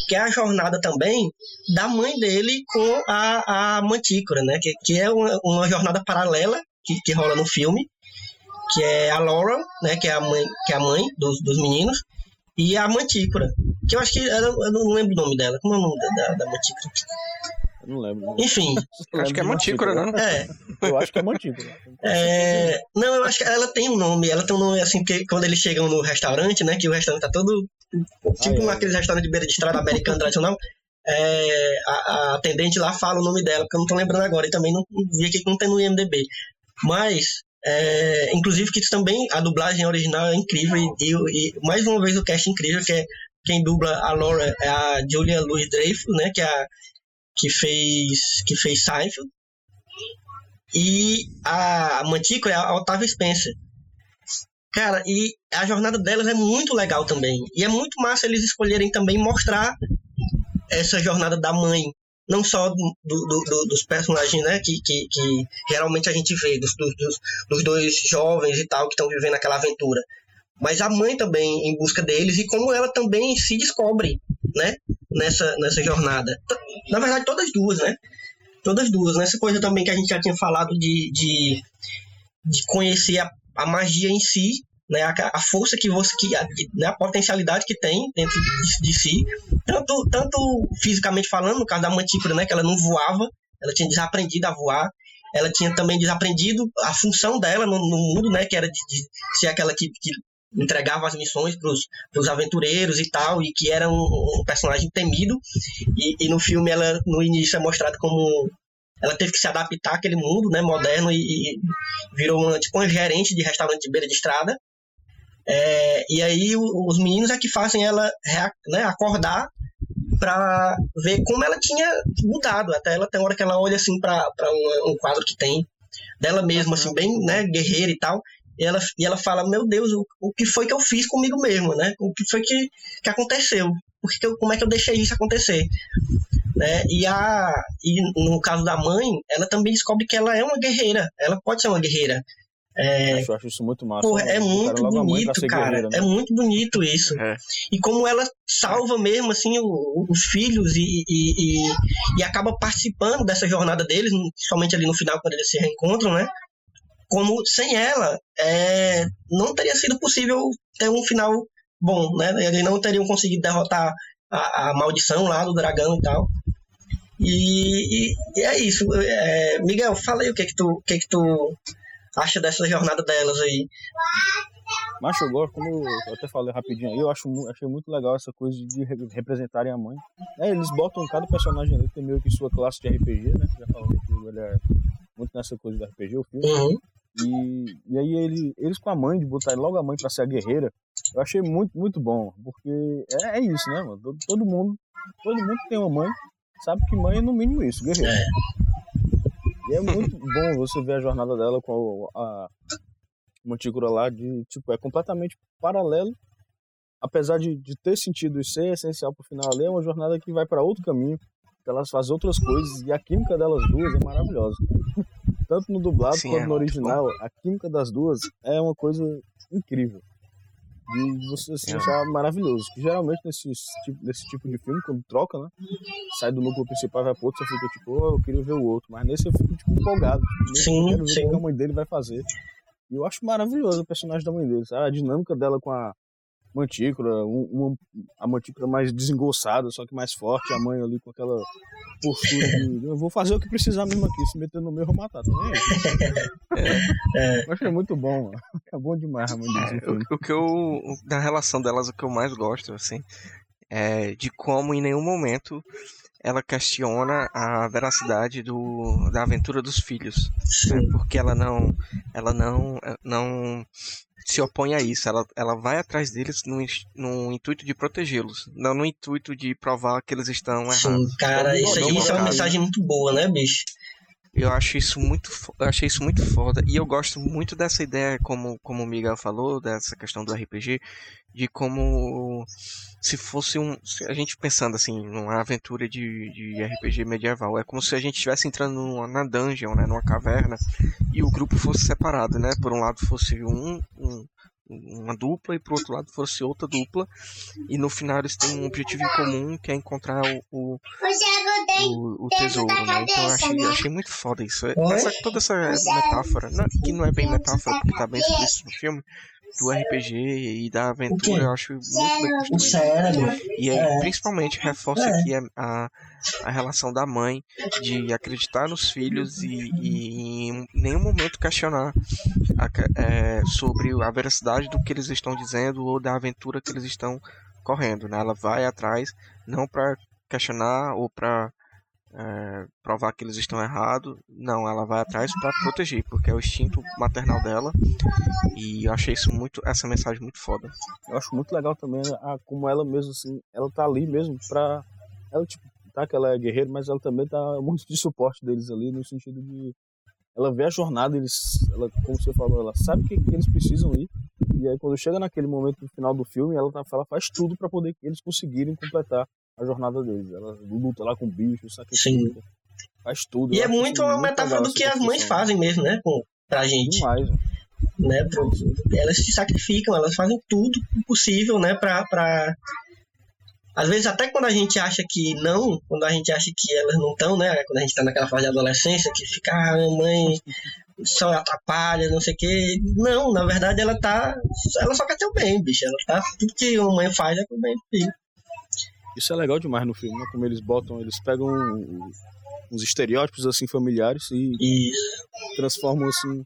que é a jornada também da mãe dele com a, a Mantícora, né, que, que é uma, uma jornada paralela que, que rola no filme, que é a Laura, né, que é a mãe, que é a mãe dos, dos meninos, e a Mantícora, que eu acho que, eu não lembro o nome dela, como é o nome da, da, da Mantícora? Não lembro. Enfim. Acho que é Mantícora, não? É. Eu acho que é Mantícora. É, não, eu acho que ela tem um nome. Ela tem um nome assim, porque quando eles chegam no restaurante, né? Que o restaurante tá todo. Tipo Ah, é. aqueles restaurantes de beira de estrada americano tradicional. é, a, a atendente lá fala o nome dela, porque eu não tô lembrando agora. E também não vi aqui que não tem no IMDB. Mas, é, inclusive, que isso também, a dublagem original é incrível. E, e- e mais uma vez o cast incrível, que é quem dubla a Laura é a Julia Louis Dreyfus, né? Que é a que fez que fez Seinfeld e a Mantícora é a Otávia Spencer. Cara, e a jornada delas é muito legal também. E é muito massa eles escolherem também mostrar essa jornada da mãe. Não só do, do- do- dos personagens, né? Que, que, que geralmente a gente vê, dos- dos, dos dois jovens e tal, que estão vivendo aquela aventura. Mas a mãe também em busca deles e como ela também se descobre, né? Nessa, nessa jornada. Na verdade, todas duas, né? Todas duas. Nessa coisa também que a gente já tinha falado de, de, de conhecer a, a magia em si, né? A, a força que você. Que, a, né? a potencialidade que tem dentro de, de si. Tanto, tanto fisicamente falando, no caso da Mantícora, né? Que ela não voava, ela tinha desaprendido a voar. Ela tinha também desaprendido a função dela no, no mundo, né? Que era de, de ser aquela que, que entregava as missões para os aventureiros e tal, e que era um, um personagem temido. E, e no filme ela no início é mostrada como ela teve que se adaptar àquele mundo, né, moderno e, e virou uma, tipo uma gerente de restaurante de beira de estrada. É, e aí o- os meninos é que fazem ela né, acordar para ver como ela tinha mudado. Até ela tem hora que ela olha assim para um, um quadro que tem dela mesma, assim, bem né, guerreira e tal. E ela, e ela fala, meu Deus, o, o que foi que eu fiz comigo mesmo, né? O que foi que, que aconteceu? Por que que eu, como é que eu deixei isso acontecer? Né? E, a, e no caso da mãe, ela também descobre que ela é uma guerreira. Ela pode ser uma guerreira. É, Eu acho isso muito massa. Porra, é muito bonito, cara. né? É muito bonito isso. É. E como ela salva mesmo, assim, o- os filhos e, e, e, e acaba participando dessa jornada deles, somente ali no final, quando eles se reencontram, né? Como sem ela, é, não teria sido possível ter um final bom, né? Eles não teriam conseguido derrotar a, a maldição lá do dragão e tal. E, e- e é isso. É, Miguel, fala aí o que que tu, o que que tu acha dessa jornada delas aí. Mas eu gosto, como eu até falei rapidinho aí, eu acho, achei muito legal essa coisa de re- representarem a mãe. É, eles botam cada personagem ali, tem meio que sua classe de RPG, né? Já falou que ele é muito nessa coisa do RPG, o filme. Uhum. E, e aí ele, eles com a mãe, de botar logo a mãe pra ser a guerreira, eu achei muito, muito bom. Porque é, é isso, né, mano? Todo, todo mundo, todo mundo que tem uma mãe, sabe que mãe é no mínimo isso, guerreira. É. E é muito bom você ver a jornada dela com a, a Mantícora lá, de, tipo, é completamente paralelo. Apesar de, de ter sentido e ser essencial pro final ali, é uma jornada que vai para outro caminho, elas fazem outras coisas, e a química delas duas é maravilhosa. Tanto no dublado Sim, quanto é no original, a química das duas é uma coisa incrível. De você se É. achar maravilhoso. Que geralmente nesse tipo, nesse tipo de filme, quando troca, né? Sai do núcleo principal e vai pro outro, você fica tipo, oh, eu queria ver o outro. Mas nesse eu fico tipo empolgado. Tipo, Sim, quero ver sim. o que a mãe dele vai fazer. E eu acho maravilhoso o personagem da mãe dele. sabe? A dinâmica dela com a Mantícora, um, uma- a Mantícora mais desengonçada, só que mais forte, a mãe ali com aquela postura de eu vou fazer o que precisar mesmo aqui, se meter no meu eu vou matar também. É. Eu achei muito bom, mano. É bom demais a mãe dele. É, o, o que eu. Da relação delas, o que eu mais gosto, assim, é de como em nenhum momento ela questiona a veracidade do, da aventura dos filhos. né? Porque ela não. Ela não. não se opõe a isso. Ela, ela vai atrás deles no, no intuito de protegê-los. Não no intuito de provar que eles estão errados. Sim, cara, isso, não isso é uma mensagem muito boa, né, bicho? Eu acho isso muito, eu achei isso muito foda e eu gosto muito dessa ideia, como, como o Miguel falou, dessa questão do RPG, de como se fosse um, a gente pensando assim, numa aventura de, de RPG medieval, é como se a gente estivesse entrando numa, na dungeon, né, numa caverna, e o grupo fosse separado, né? Por um lado fosse um, um uma dupla e pro outro lado fosse outra dupla e no final eles têm um objetivo em comum que é encontrar o, o, o, o tesouro, né? Então eu achei, eu achei muito foda isso. Essa, toda essa metáfora, não, que não é bem metáfora porque tá bem explícito no filme, do RPG e da aventura, eu acho muito bem construído. E aí, principalmente, reforça aqui a, a, a, relação da mãe de acreditar nos filhos e, e em nenhum momento questionar a, é, sobre a veracidade do que eles estão dizendo ou da aventura que eles estão correndo. Né? Ela vai atrás, não para questionar ou para é, provar que eles estão errados. Não, ela vai atrás para proteger, porque é o instinto maternal dela. E eu achei isso muito, essa mensagem muito foda. Eu acho muito legal também a, como ela mesmo assim, ela tá ali mesmo pra. Ela, tipo, tá que ela é guerreira, mas ela também tá muito de suporte deles ali, no sentido de. Ela vê a jornada, eles, ela, como você falou, ela sabe que, que eles precisam ir. E aí, quando chega naquele momento no final do filme, ela, tá, ela faz tudo para poder que eles conseguirem completar a jornada deles. Ela luta lá com bichos, sacrifica, faz tudo. E é muito uma metáfora do que as mães fazem mesmo, né? Com, pra gente. Demais, né? Pro, elas se sacrificam, elas fazem tudo possível, né? Pra, pra... Às vezes, até quando a gente acha que não, quando a gente acha que elas não estão, né? Quando a gente tá naquela fase de adolescência, que fica, ah, mãe só atrapalha, não sei o quê. Não, na verdade, ela tá. Ela só quer ter o bem, bicho. Ela tá. Tudo que uma mãe faz é pro bem do filho. Isso é legal demais no filme, né? Como eles botam, eles pegam uns estereótipos assim familiares e transformam assim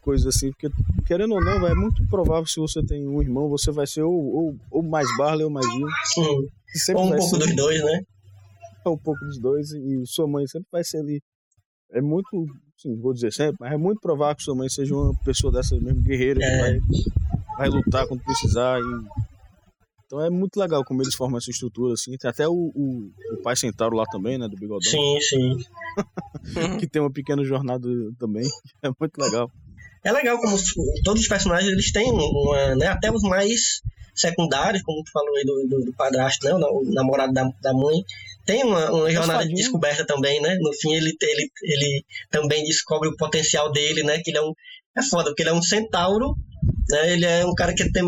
coisas assim, porque querendo ou não, é muito provável se você tem um irmão, você vai ser ou, ou, ou mais Barley ou mais. Sim. Ou um pouco ser, dos dois, né? Ou um pouco dos dois, e sua mãe sempre vai ser ali. É muito, sim, vou dizer sempre, mas é muito provável que sua mãe seja uma pessoa dessa mesmo guerreira é. que vai, vai lutar quando precisar e então é muito legal como eles formam essa estrutura, assim. Tem até o, o, o pai Centauro lá também, né? Do Bigodão. Sim, sim. que tem uma pequena jornada também. É muito legal. É legal como todos os personagens eles têm uma, né? Até os mais secundários, como tu falou aí do, do, do padrasto, né? O namorado da, da mãe. Tem uma, uma jornada de descoberta também, né? No fim ele, ele, ele também descobre o potencial dele, né? Que ele é um. É foda, porque ele é um centauro né? Ele é um cara que tem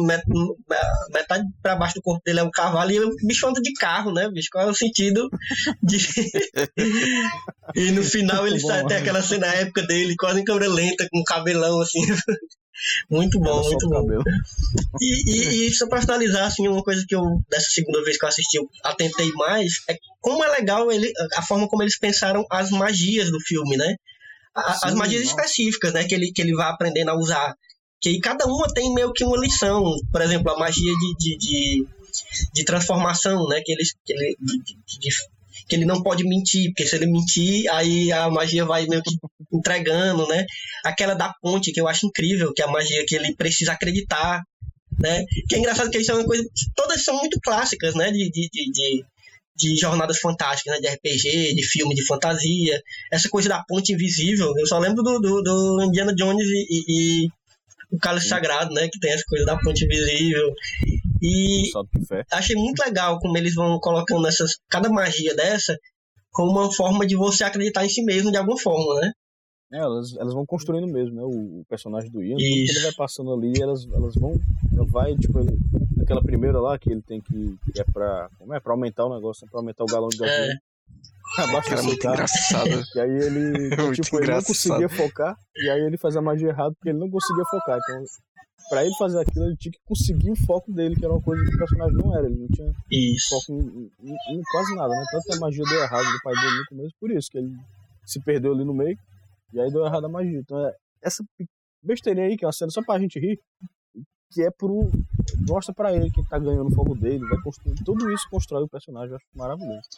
metade para baixo do corpo dele é um cavalo e o bicho anda de carro, né, bicho? Qual é o sentido de. e no final ele sai até aquela cena época dele, quase em câmera lenta, com cabelão assim. muito bom, muito bom. E, e, e só pra finalizar, assim, uma coisa que eu, dessa segunda vez que eu assisti, eu atentei mais, é como é legal ele, a forma como eles pensaram as magias do filme, né? as magias específicas, né, que ele, que ele vai aprendendo a usar que cada uma tem meio que uma lição. Por exemplo, a magia de, de, de, de transformação, né? Que ele, que, ele, de, que ele não pode mentir, porque se ele mentir, aí a magia vai meio que entregando, né? Aquela da ponte, que eu acho incrível, que é a magia que ele precisa acreditar, né? Que é engraçado que isso é uma coisa... Todas são muito clássicas, né? de, de, de, de jornadas fantásticas, né? De RPG, de filme de fantasia. Essa coisa da ponte invisível. Eu só lembro do, do, do Indiana Jones e, e, o cálice sagrado, né? Que tem essa coisa da ponte invisível. E achei muito legal como eles vão colocando essas, cada magia dessa como uma forma de você acreditar em si mesmo de alguma forma, né? É, elas, elas vão construindo mesmo, né? O, o personagem do Ian, que ele vai passando ali, elas, elas vão. Ela vai, tipo, ele, aquela primeira lá que ele tem que. que é pra. Como é? Pra aumentar o negócio, pra aumentar o galão de gasolina. É. Abaixa era muito engraçado. E aí ele, tipo, ele não conseguia focar, e aí ele faz a magia errada porque ele não conseguia focar. Então, pra ele fazer aquilo, ele tinha que conseguir o foco dele, que era uma coisa que o personagem não era. Ele não tinha isso. foco em, em, em, quase nada, né? Tanto que a magia deu errado do pai dele no começo, por isso que ele se perdeu ali no meio, e aí deu errado a magia. Então, é, essa besteirinha aí, que é uma cena só pra gente rir, que é pro. Mostra pra ele que tá ganhando o fogo dele, vai construir. Tudo isso constrói o personagem, eu acho maravilhoso.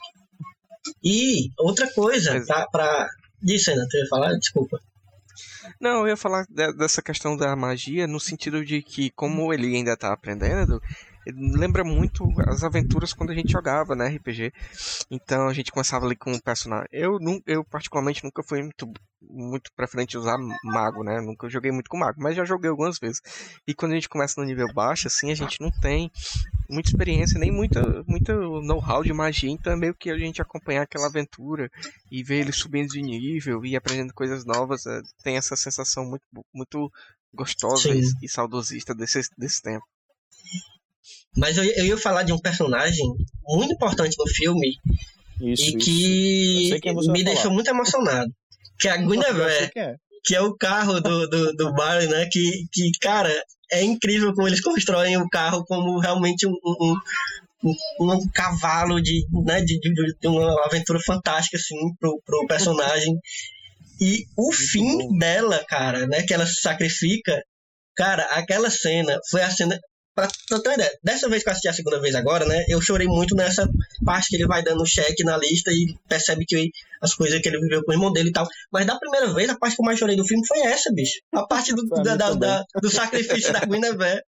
E outra coisa, Mas... pra, pra... Disso, ainda, tu ia falar? Desculpa. Não, eu ia falar dessa questão da magia no sentido de que, como ele ainda tá aprendendo, lembra muito as aventuras quando a gente jogava, né, RPG. Então a gente começava ali com um personagem. Eu, eu particularmente nunca fui muito, muito preferente usar mago, né? Nunca joguei muito com mago, mas já joguei algumas vezes. E quando a gente começa no nível baixo, assim, a gente não tem muita experiência, nem muita, muita know-how de magia, então é meio que a gente acompanhar aquela aventura e ver ele subindo de nível e aprendendo coisas novas, é, tem essa sensação muito, muito gostosa e, e, saudosista desse, desse tempo. Mas eu, eu ia falar de um personagem muito importante no filme isso, e que, que é me deixou muito emocionado. Que é a Guinevere. Que é. que é o carro do, do, do Barley, né? Que, que, cara, é incrível como eles constroem o carro como realmente um, um, um, um cavalo de, né, de, de, de, uma aventura fantástica, assim, pro, pro personagem. E o Muito fim bom. dela, cara, né, que ela se sacrifica, cara, aquela cena foi a cena Pra, pra ter ideia, dessa vez que eu assisti a segunda vez agora, né? Eu chorei muito nessa parte que ele vai dando cheque na lista e percebe que as coisas que ele viveu com o irmão dele e tal. Mas da primeira vez, a parte que eu mais chorei do filme foi essa, bicho. A parte do, da, da, da, do sacrifício da Guinevere.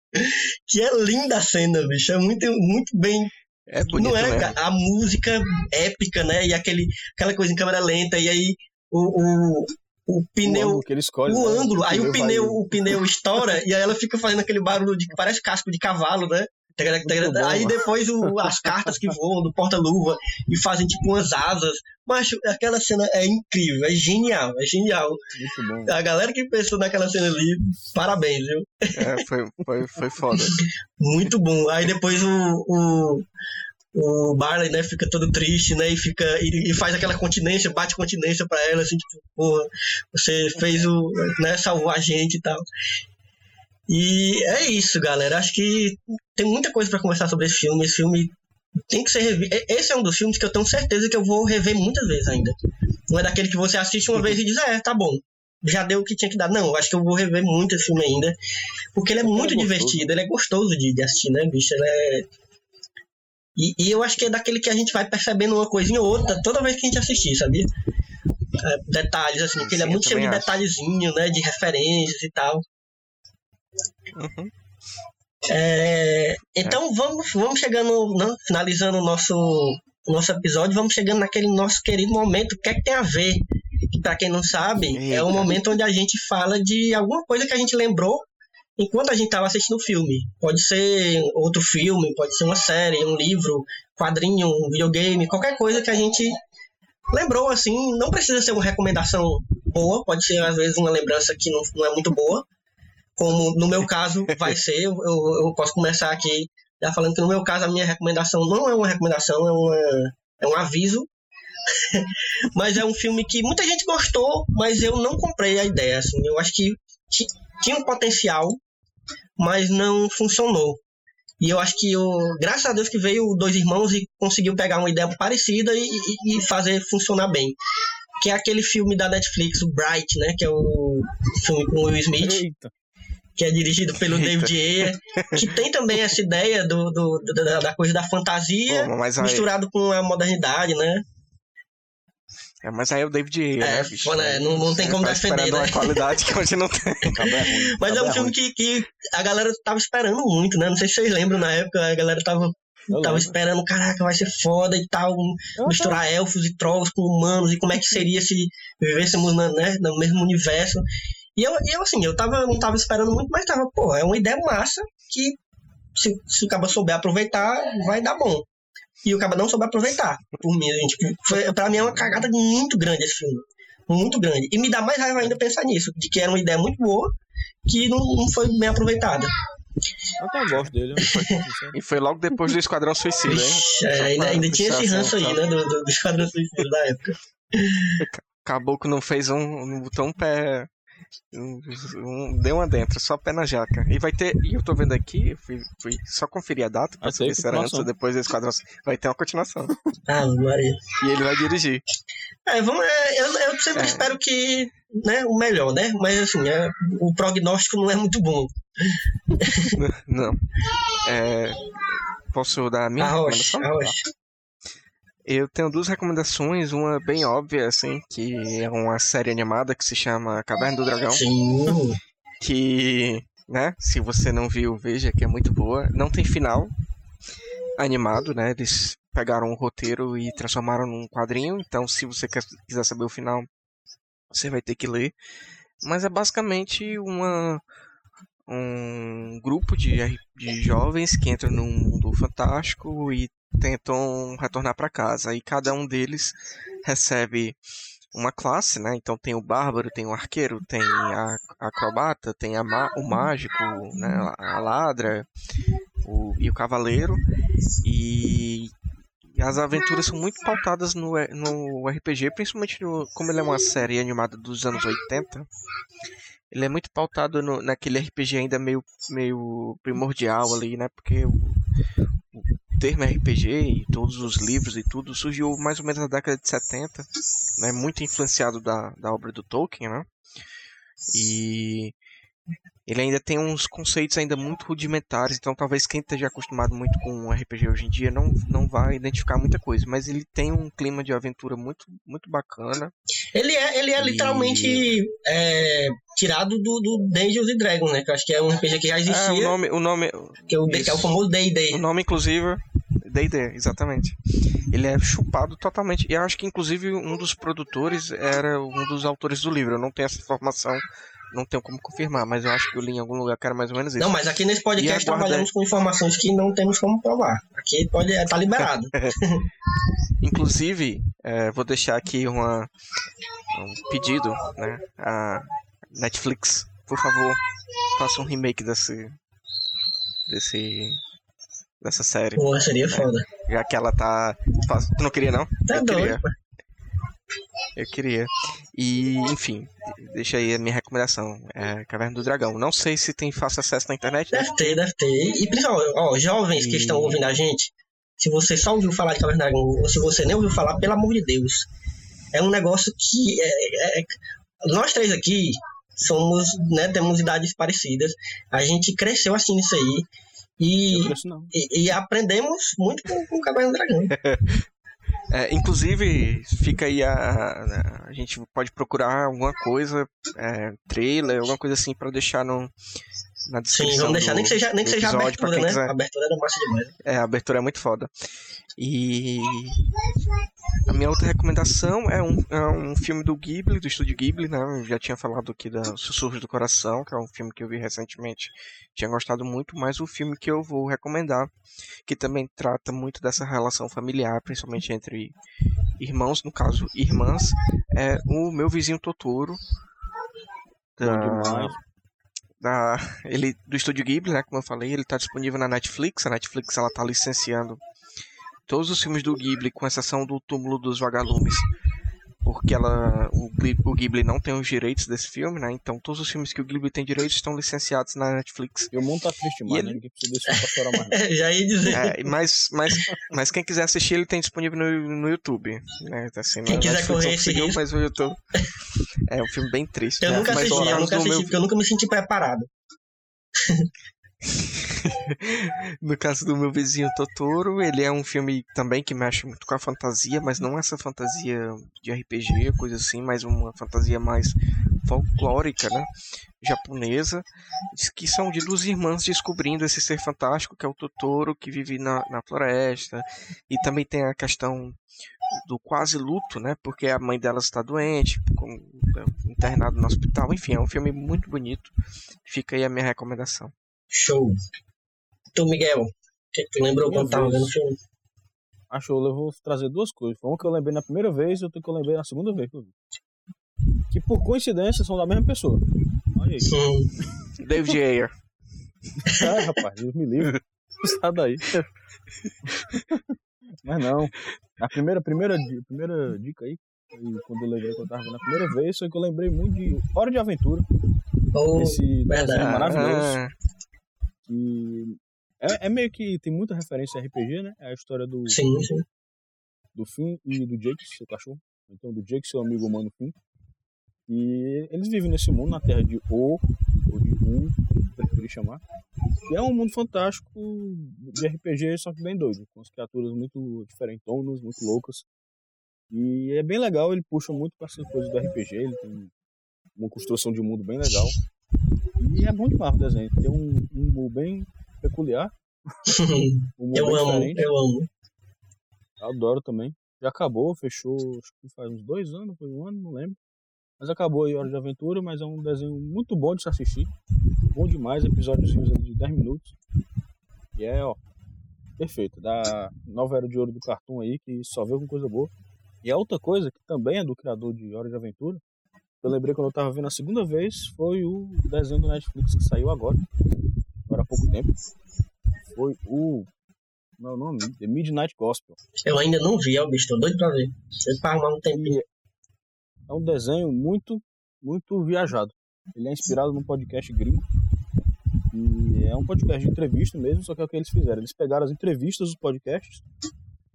Que é linda a cena, bicho. É muito, muito bem é bonito, não é, né? A música épica, né? E aquele, aquela coisa em câmera lenta, e aí o, o, o pneu. O, escolhe, o né? ângulo. Aí o pneu, o pneu estoura e aí ela fica fazendo aquele barulho de que parece casco de cavalo, né? Aí depois o, as cartas que voam do porta-luva e fazem tipo umas asas. Mas aquela cena é incrível, é genial, é genial. Muito bom. A galera que pensou naquela cena ali, parabéns, viu? É, foi, foi, foi foda. Muito bom. Aí depois o, o, o Barley, né, fica todo triste, né, e fica e, e faz aquela continência, bate continência para ela, assim, tipo, porra, você fez o, né, salvou a gente e tal. E é isso, galera. Acho que tem muita coisa para conversar sobre esse filme. Esse filme tem que ser revisto. Esse é um dos filmes que eu tenho certeza que eu vou rever muitas vezes ainda. Não é daquele que você assiste uma vez e diz, é, tá bom. Já deu o que tinha que dar. Não, eu acho que eu vou rever muito esse filme ainda. Porque ele é muito é divertido, ele é gostoso de, de assistir, né, bicho? Ele é e, e, eu acho que é daquele que a gente vai percebendo uma coisinha ou outra toda vez que a gente assistir, sabia? É, detalhes, assim, que ele é muito cheio de acho. detalhezinho, né? De referências e tal. Uhum. É, então vamos, vamos chegando, né, finalizando o nosso, nosso episódio, vamos chegando naquele nosso querido momento, o que é que tem a ver? Que pra quem não sabe, Eita. é o momento onde a gente fala de alguma coisa que a gente lembrou enquanto a gente estava assistindo o filme. Pode ser outro filme, pode ser uma série, um livro, quadrinho, um videogame, qualquer coisa que a gente lembrou assim. Não precisa ser uma recomendação boa, pode ser às vezes uma lembrança que não, não é muito boa. Como no meu caso vai ser, eu, eu posso começar aqui já falando que no meu caso a minha recomendação não é uma recomendação, é, uma, é um aviso. mas é um filme que muita gente gostou, mas eu não comprei a ideia. Assim, eu acho que tinha um potencial mas não funcionou. E eu acho que, o, graças a Deus, que veio Dois Irmãos e conseguiu pegar uma ideia parecida e, e, fazer funcionar bem. Que é aquele filme da Netflix, o Bright, né? Que é o filme com o Will Smith. Eita. Que é dirigido pelo Eita. David Ayer. Que tem também essa ideia do, do da, da, coisa da fantasia Pô, misturado com a modernidade, né? É, mas aí é o David Ayer, é, né, bicho? Né, não, não tem como tá defender, né? uma qualidade que hoje não tem. É mas é um filme que, que a galera tava esperando muito, né? Não sei se vocês lembram, na época a galera tava tava esperando, caraca, vai ser foda e tal, misturar elfos e trolls com humanos, e como é que seria se vivêssemos né, no mesmo universo. E eu, eu assim, eu tava, não tava esperando muito, mas tava, pô, é uma ideia massa que se, se o cara souber aproveitar, vai dar bom e o cara não soube aproveitar. Por mim, gente. Tipo, foi, pra mim é uma cagada muito grande esse filme. Muito grande. E me dá mais raiva ainda pensar nisso, de que era uma ideia muito boa, que não, não foi bem aproveitada. Eu até gosto dele. e foi logo depois do Esquadrão Suicida, hein? É, ainda, ainda tinha esse ranço aí, né? Do, do, do Esquadrão Suicida da época. Acabou que não fez um, um botão pé um, um, deu uma dentro, só pé na jaca. E vai ter, e eu tô vendo aqui, fui, fui só conferir a data pra saber se era antes ou depois do Esquadrão. Vai ter uma continuação. Ah, Maria. E ele vai dirigir. É, vamos, é, eu, eu sempre é. espero que, né, o melhor, né? Mas assim, é, o prognóstico não é muito bom. não. É, posso dar a minha Arrocha, arrocha. Eu tenho duas recomendações, uma bem óbvia, assim, que é uma série animada que se chama Caverna do Dragão. Sim. Que, né, se você não viu, veja que é muito boa. Não tem final, animado, né? Eles pegaram o roteiro e transformaram num quadrinho. Então, se você quer, quiser saber o final, você vai ter que ler. Mas é basicamente uma um grupo de, de jovens que entram num mundo fantástico e tentam retornar para casa. E cada um deles recebe uma classe, né? Então tem o bárbaro, tem o arqueiro, tem a, acrobata, tem a, o mágico, né? a ladra o, e o cavaleiro. E, as aventuras são muito pautadas no, no RPG, principalmente no, como ele é uma série animada dos anos 80. Ele é muito pautado no, naquele RPG ainda meio, meio primordial ali, né? Porque o, termo RPG e todos os livros e tudo surgiu mais ou menos na década de 70, né, muito influenciado da, da obra do Tolkien, né? E ele ainda tem uns conceitos ainda muito rudimentares, então talvez quem esteja acostumado muito com um RPG hoje em dia não, não vai identificar muita coisa, mas ele tem um clima de aventura muito, muito bacana. Ele é, ele é e... literalmente é, tirado do, do Dungeons Dragons, né? Que eu acho que é um RPG que já existia. É, o nome, o nome que, é o, que é o famoso D&D. O nome, inclusive, D&D, exatamente. Ele é chupado totalmente. E eu acho que, inclusive, um dos produtores era um dos autores do livro. Eu não tenho essa informação não tenho como confirmar, mas eu acho que eu li em algum lugar que era mais ou menos isso. Não, mas aqui nesse podcast aguarda... trabalhamos com informações que não temos como provar. Aqui pode estar tá liberado. Inclusive, é, vou deixar aqui uma, um pedido, né? A Netflix, por favor, faça um remake desse. desse. dessa série. Pô, seria né? foda. Já que ela tá. Tu não queria, não? Tá eu doido, queria. Eu queria. E, enfim, deixa aí a minha recomendação. É Caverna do Dragão. Não sei se tem fácil acesso na internet. Né? Deve ter, deve ter. E principalmente, ó, jovens e... que estão ouvindo a gente, se você só ouviu falar de Caverna do Dragão, ou se você nem ouviu falar, pelo amor de Deus. É um negócio que. É, é, nós três aqui somos, né, temos idades parecidas. A gente cresceu assim nisso aí. E, e, e, aprendemos muito com, com Caverna do Dragão. É, inclusive, fica aí a, a, gente pode procurar alguma coisa, é, trailer, alguma coisa assim, para deixar no, na descrição. Sim, vamos deixar, do, nem que seja, nem que seja abertura, né? Quiser. A abertura era massa demais. É, a abertura é muito foda. E. A minha outra recomendação é um, é um filme do Ghibli, do estúdio Ghibli, né? Eu já tinha falado aqui da Sussurros do Coração, que é um filme que eu vi recentemente. Tinha gostado muito, mas o filme que eu vou recomendar, que também trata muito dessa relação familiar, principalmente entre irmãos, no caso, irmãs, é o Meu Vizinho Totoro. Da, da, ele, do estúdio Ghibli, né? Como eu falei, ele está disponível na Netflix. A Netflix ela está licenciando todos os filmes do Ghibli, com exceção do Túmulo dos Vagalumes, porque ela, o, o Ghibli não tem os direitos desse filme, né? Então todos os filmes que o Ghibli tem direitos estão licenciados na Netflix. E o mundo tá triste mais, ele... né? Ninguém precisa desse pra chorar mais. Já ia dizer. É, mas, mas, mas quem quiser assistir, ele tem disponível no, no YouTube. Né? Assim, quem quiser correr esse risco. Mas o YouTube... É um filme bem triste. Eu né? nunca assisti, eu nunca assisti, meu... porque eu nunca me senti preparado. no caso do meu vizinho Totoro, ele é um filme também que mexe muito com a fantasia, mas não essa fantasia de RPG, coisa assim, mas uma fantasia mais folclórica, né? Japonesa, que são de duas irmãs descobrindo esse ser fantástico que é o Totoro, que vive na, na floresta, e também tem a questão do quase luto, né? Porque a mãe delas está doente, com, internado no hospital. Enfim, é um filme muito bonito. Fica aí a minha recomendação. Show. Tu, Miguel, o que, que tu lembrou quando tava vendo o filme? Acho eu vou trazer duas coisas. Uma que eu lembrei na primeira vez e outra que eu lembrei na segunda vez que eu vi. Que por coincidência são da mesma pessoa. Olha aí. Sim. David Ayer. ah, rapaz, Deus me livre. Sai daí. Mas não. A primeira, primeira, primeira dica aí, quando eu lembrei que eu tava vendo a primeira vez, foi que eu lembrei muito de Hora de Aventura. Oh, esse desenho maravilhoso. Que é, é, meio que tem muita referência a RPG, né? É a história do. Sim, sim. Do Finn e do Jake, seu cachorro. Então, do Jake, seu amigo humano Finn. E eles vivem nesse mundo, na terra de O, ou de Um, preferir chamar. E é um mundo fantástico de RPG, só que bem doido, com as criaturas muito diferentonas, muito loucas. E é bem legal, ele puxa muito para essas coisas do RPG, ele tem uma construção de mundo bem legal. E é bom demais o desenho. Tem um, um humor bem peculiar. Humor eu amo, diferente. eu amo. Adoro também. Já acabou, fechou, acho que faz uns dois anos, foi um ano, não lembro. Mas acabou aí Hora de Aventura, mas é um desenho muito bom de se assistir. Bom demais, episódiozinhos ali de 10 minutos. E é, ó, perfeito. Da nova era de ouro do Cartoon aí, que só veio com coisa boa. E a outra coisa, que também é do criador de Hora de Aventura, eu lembrei quando eu tava vendo a segunda vez, foi o desenho do Netflix que saiu agora, agora há pouco tempo. Foi o. Meu nome? The Midnight Gospel. Eu ainda não vi, ó, bicho, tô doido pra ver. Você pra arrumar um tempinho. É um desenho muito, muito viajado. Ele é inspirado num podcast gringo. E é um podcast de entrevista mesmo, só que é o que eles fizeram. Eles pegaram as entrevistas dos podcasts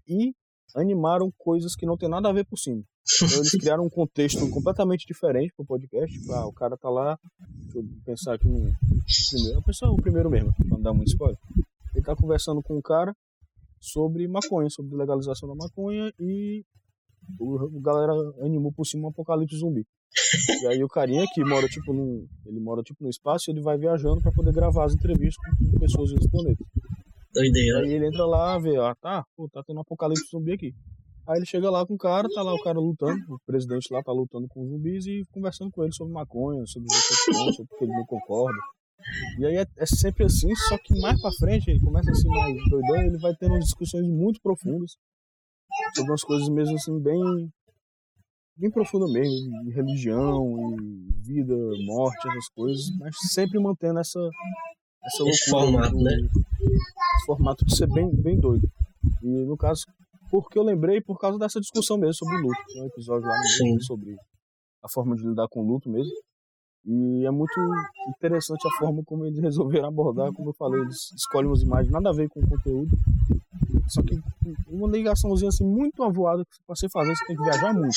e animaram coisas que não tem nada a ver por cima. Então eles criaram um contexto completamente diferente pro podcast. Ah, o cara tá lá, deixa eu pensar aqui no primeiro. O pessoal, o primeiro mesmo, pra não dar muito spoiler. Ele tá conversando com um cara sobre maconha, sobre legalização da maconha e o, o galera animou por cima um apocalipse zumbi. E aí o carinha que mora tipo num, ele mora tipo no espaço, ele vai viajando para poder gravar as entrevistas com pessoas desse planeta. Doideira. Aí ele entra lá, vê, ah, tá, pô, tá tendo um apocalipse zumbi aqui. Aí ele chega lá com o cara, tá lá o cara lutando, o presidente lá tá lutando com os zumbis e conversando com ele sobre maconha, sobre os efeitos, sobre o que ele não concorda. E aí é, é sempre assim, só que mais pra frente ele começa assim mais doidão e ele vai tendo umas discussões muito profundas sobre umas coisas mesmo assim bem bem profundas mesmo, de religião e vida, morte, essas coisas, mas sempre mantendo essa essa Esse loucura formato, do- né? esse formato de ser bem bem doido. E no caso, porque eu lembrei por causa dessa discussão mesmo sobre luto, tem um episódio lá sobre a forma de lidar com o luto mesmo. E é muito interessante a forma como eles resolveram abordar, como eu falei, eles escolhem umas imagens nada a ver com o conteúdo. Só que uma ligaçãozinha assim muito avoada que pra você fazer, você tem que viajar muito.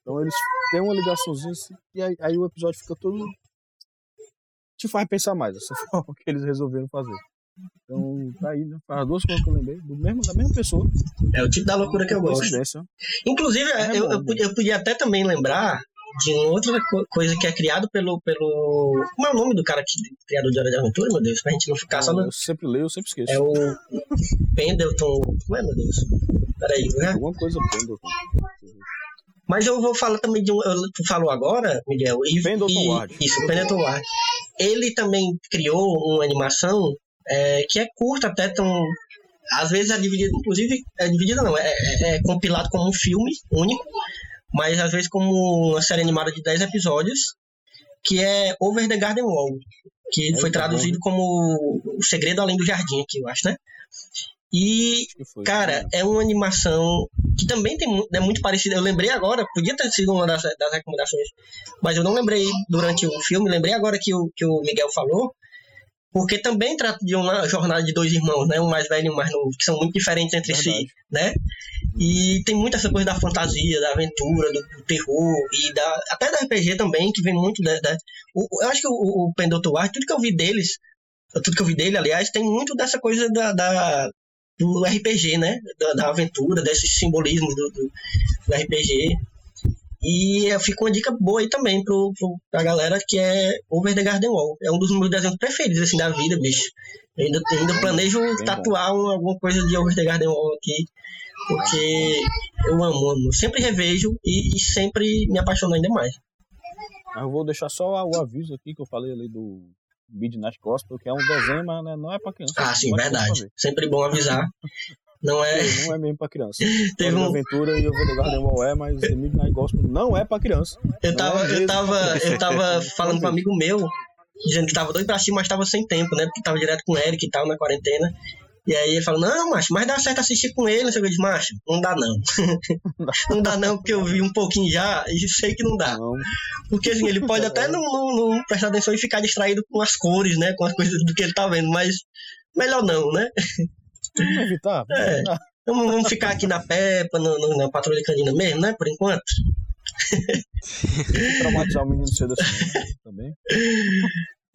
Então eles têm uma ligaçãozinha assim, e aí, aí o episódio fica todo. te faz pensar mais, essa forma que eles resolveram fazer. Então tá aí, né? As duas coisas que eu lembrei, do mesmo, da mesma pessoa. É o tipo da loucura que eu gosto. Inclusive, É eu, bom, eu, né? podia- eu podia até também lembrar de uma outra co- coisa que é criado pelo, pelo. Como é o nome do cara que criador de Hora de Aventura, meu Deus? Pra gente não ficar só no. Eu sempre leio, eu sempre esqueço. É o Pendleton. Como é, meu Deus? Peraí, né? Alguma coisa Pendleton. Mas eu vou falar também de um. Tu falou agora, Miguel. E, Pendleton e- Ward. Isso, Pendleton Ward. Ele também criou uma animação é, que é curta, até tão. Às vezes é dividida, inclusive, é dividida não, é, é- é compilado como um filme único, mas às vezes como uma série animada de 10 episódios, que é Over the Garden Wall, que É, foi tá bom, traduzido né? como O Segredo Além do Jardim, aqui, eu acho, né? E foi. Cara, é uma animação que também tem, é muito parecida. Eu lembrei agora, podia ter sido uma das, das recomendações, mas eu não lembrei durante o filme. Lembrei agora que o, que o Miguel falou, porque também trata de uma jornada de dois irmãos, né? Um mais velho e um mais novo, que são muito diferentes entre si, Verdade. né? E tem muito essa coisa da fantasia, da aventura, do, do terror e da, até da RPG também, que vem muito da. da- o- eu acho que o, o Pendoto War, tudo que eu vi deles, tudo que eu vi dele, aliás, tem muito dessa coisa da, da- do RPG, né? Da, da aventura, desses simbolismos do, do, do RPG. E fica uma dica boa aí também pro, pro, pra galera que é Over the Garden Wall. É um dos meus desenhos preferidos assim, da vida, bicho. Eu ainda, eu ainda planejo bem bom. tatuar um- alguma coisa de Over the Garden Wall aqui. Porque eu amo, amo. Sempre revejo e, e sempre me apaixono ainda mais. Mas eu vou deixar só o aviso aqui que eu falei ali do Midnight Gospel, que é um desenho, mas né, não é pra criança. Ah, sim, é verdade. ver. Sempre bom avisar. Não é. Não é mesmo pra criança. Teve Teve um- Aventura e eu vou Garden Wall é, mas The Midnight Gospel não é pra criança. Eu tava, é eu tava, eu tava falando com um amigo meu, dizendo que tava doido pra assistir, mas tava sem tempo, né? Porque tava direto com o Eric e tal, na quarentena. E aí ele falou, não, macho, mas dá certo assistir com ele, não sei o que. Eu disse, macho, não dá não. não dá não, porque eu vi um pouquinho já e sei que não dá. Não, Porque assim, ele pode até não, não, não prestar atenção e ficar distraído com as cores, né? Com as coisas do que ele tá vendo, mas melhor não, né? Vamos evitar. vamos É. evitar. Vamos, vamos ficar aqui na Peppa, no, no- na Patrulha Canina mesmo, né? Por enquanto. Traumatizar o menino cedo assim né, também.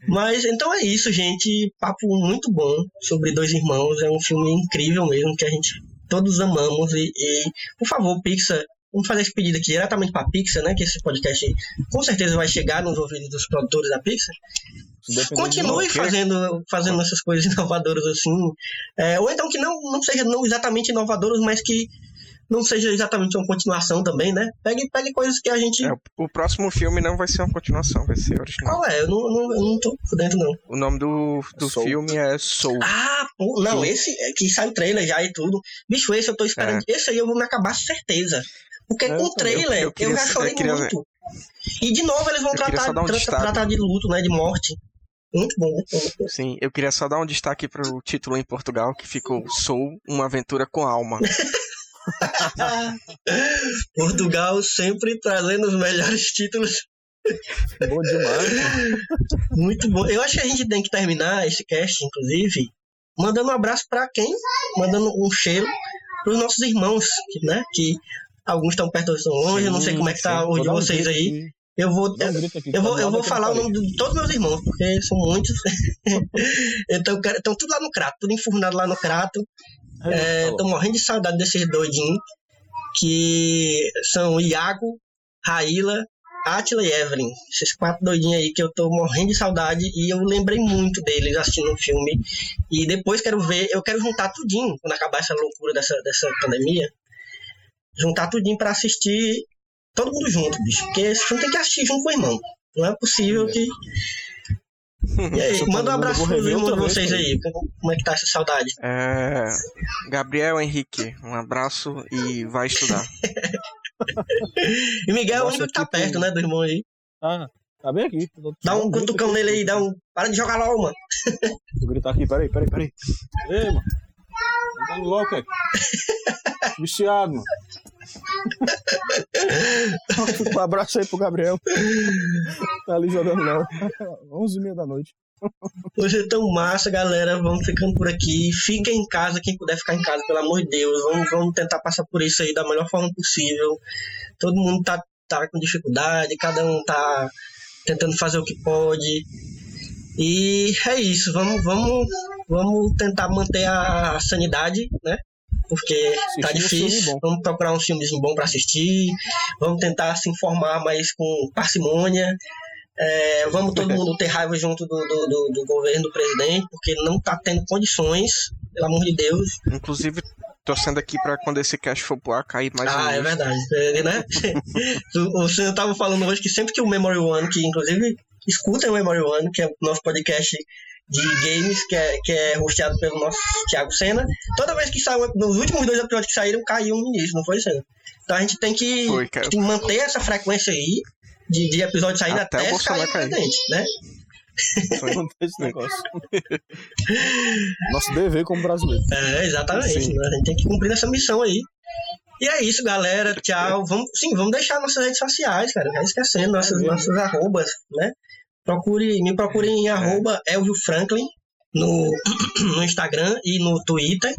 Mas então é isso, gente. Papo muito bom sobre dois irmãos. É um filme incrível mesmo que a gente todos amamos. E, e, por favor, Pixar, vamos fazer esse pedido aqui diretamente para Pixar, né? Que esse podcast com certeza vai chegar nos ouvidos dos produtores da Pixar. Continue fazendo, fazendo essas coisas inovadoras assim. É, ou então que não, não seja não exatamente inovadoras, mas que não seja exatamente uma continuação também, né? Pegue, pegue coisas que a gente. É, o próximo filme não vai ser uma continuação, vai ser original. Qual é? Eu não, não, eu não tô por dentro, não. O nome do, do Soul. filme é Soul. Ah, pô, não, Sim. esse é que sai o trailer já e tudo. Bicho, esse eu tô esperando. Esse aí eu vou me acabar certeza. Porque É, com eu o trailer Eu- eu, eu queria já só- chorei eu queria- muito. E de novo eles vão Eu tratar, um tra- destaque. tratar de luto, né? De morte. Muito bom, muito bom. muito bom. Sim, eu queria só dar um destaque pro título em Portugal, que ficou Soul, uma aventura com alma. Portugal sempre trazendo os melhores títulos. Bom demais. Muito bom. Eu acho que a gente tem que terminar esse cast, inclusive, mandando um abraço pra quem? Mandando um cheiro pros nossos irmãos, que, né? Que alguns estão perto, outros estão longe. eu não sei como é que tá Sim, o de vocês aí. Eu vou. um grito aqui, Eu vou, eu vou falar o nome de todos meus irmãos, porque são muitos. então, estão tudo lá no crato, tudo enfurnado lá no crato. parede. É, morrendo de saudade desses doidinhos, que são Iago, Raíla, Atila e Evelyn. Esses quatro doidinhos aí que eu tô morrendo de saudade e eu lembrei muito deles assistindo o filme. E depois quero ver, eu quero juntar tudinho, quando acabar essa loucura dessa, dessa pandemia, juntar tudinho pra assistir todo mundo junto, bicho. Porque esse filme tem que assistir junto com o irmão. Não é possível que. E aí, manda um abraço rever irmãos de vocês aí. Como é que tá essa saudade? É, Gabriel Henrique, um abraço e vai estudar. E Miguel é o Nossa, único que tá tipo- perto, né, do irmão aí. Ah, tá bem aqui. Dá um cutucão nele aí, dá um. Para de jogar LOL, mano. Vou gritar aqui, peraí, peraí, peraí. Ei, mano. Tá no LOL, cara. Viciado, mano. Um abraço aí pro Gabriel. Tá ali jogando LOL. 11 h 30 da noite. Hoje é tão massa, galera. Vamos ficando por aqui. Fiquem em casa, quem puder ficar em casa, pelo amor de Deus. Vamos, vamos tentar passar por isso aí da melhor forma possível. Todo mundo tá, tá com dificuldade, cada um tá tentando fazer o que pode. E é isso, vamos, vamos, vamos tentar manter a sanidade, né? Porque tá um filme difícil. bom. Vamos procurar um filmezinho bom pra assistir. Vamos tentar se informar mais com parcimônia. É, vamos todo mundo ter raiva junto do, do, do- do governo, do presidente, porque não tá tendo condições, pelo amor de Deus. Inclusive, torcendo aqui pra quando esse cast for pro ar cair mais um. ah, é verdade. É, né? senhor tava falando hoje que sempre que o Memory One, que inclusive escutem o Memory One, que é o nosso podcast de games, que é, que é hosteado pelo nosso Thiago Senna, toda vez que saiu, nos últimos dois episódios que saíram, caiu um início, não foi, Senna? Então a gente tem que, Foi, tem que manter essa frequência aí. De, de episódios saindo Até até, o Bolsonaro cair presidente, né? Foi. Não esse negócio. Nosso dever como brasileiro. É, exatamente. Né? A gente tem que cumprir essa missão aí. E é isso, galera. Tchau. Vamos, sim, vamos deixar nossas redes sociais, cara. Vai esquecendo nossas, mesmo. nossas arrobas, né? Procure, me procure em arroba Elvio Franklin no, no Instagram e no Twitter.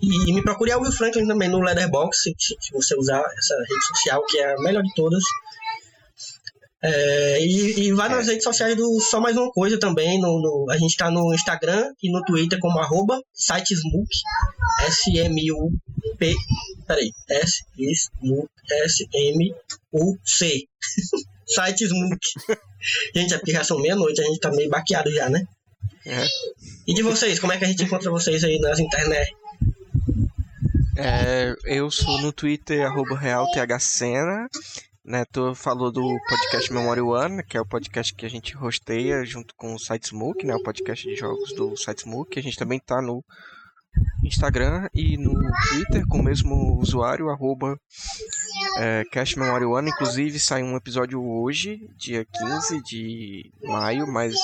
E me procure Elvio Franklin também no Letterboxd, se, você usar essa rede social, que é a melhor de todas. É, e, e vai nas redes sociais do Só Mais Uma Coisa também. No, no- a gente tá no Instagram e no Twitter como arroba sitesmook, S-M-U-P, peraí, S-M-U-C, sitesmook. Gente, é porque já são meia-noite, a gente tá meio baqueado já, né? É. E de vocês, como é que a gente encontra vocês aí nas internet? É, eu sou no Twitter, arroba realthcena. Né, tu falou do podcast Memory One, que é o podcast que a gente hosteia junto com o SiteSmoke, né, o podcast de jogos do SiteSmoke. A gente também tá no Instagram e no Twitter com o mesmo usuário, arroba é, Cast Memory One. Inclusive sai um episódio hoje, dia 15 de maio, mas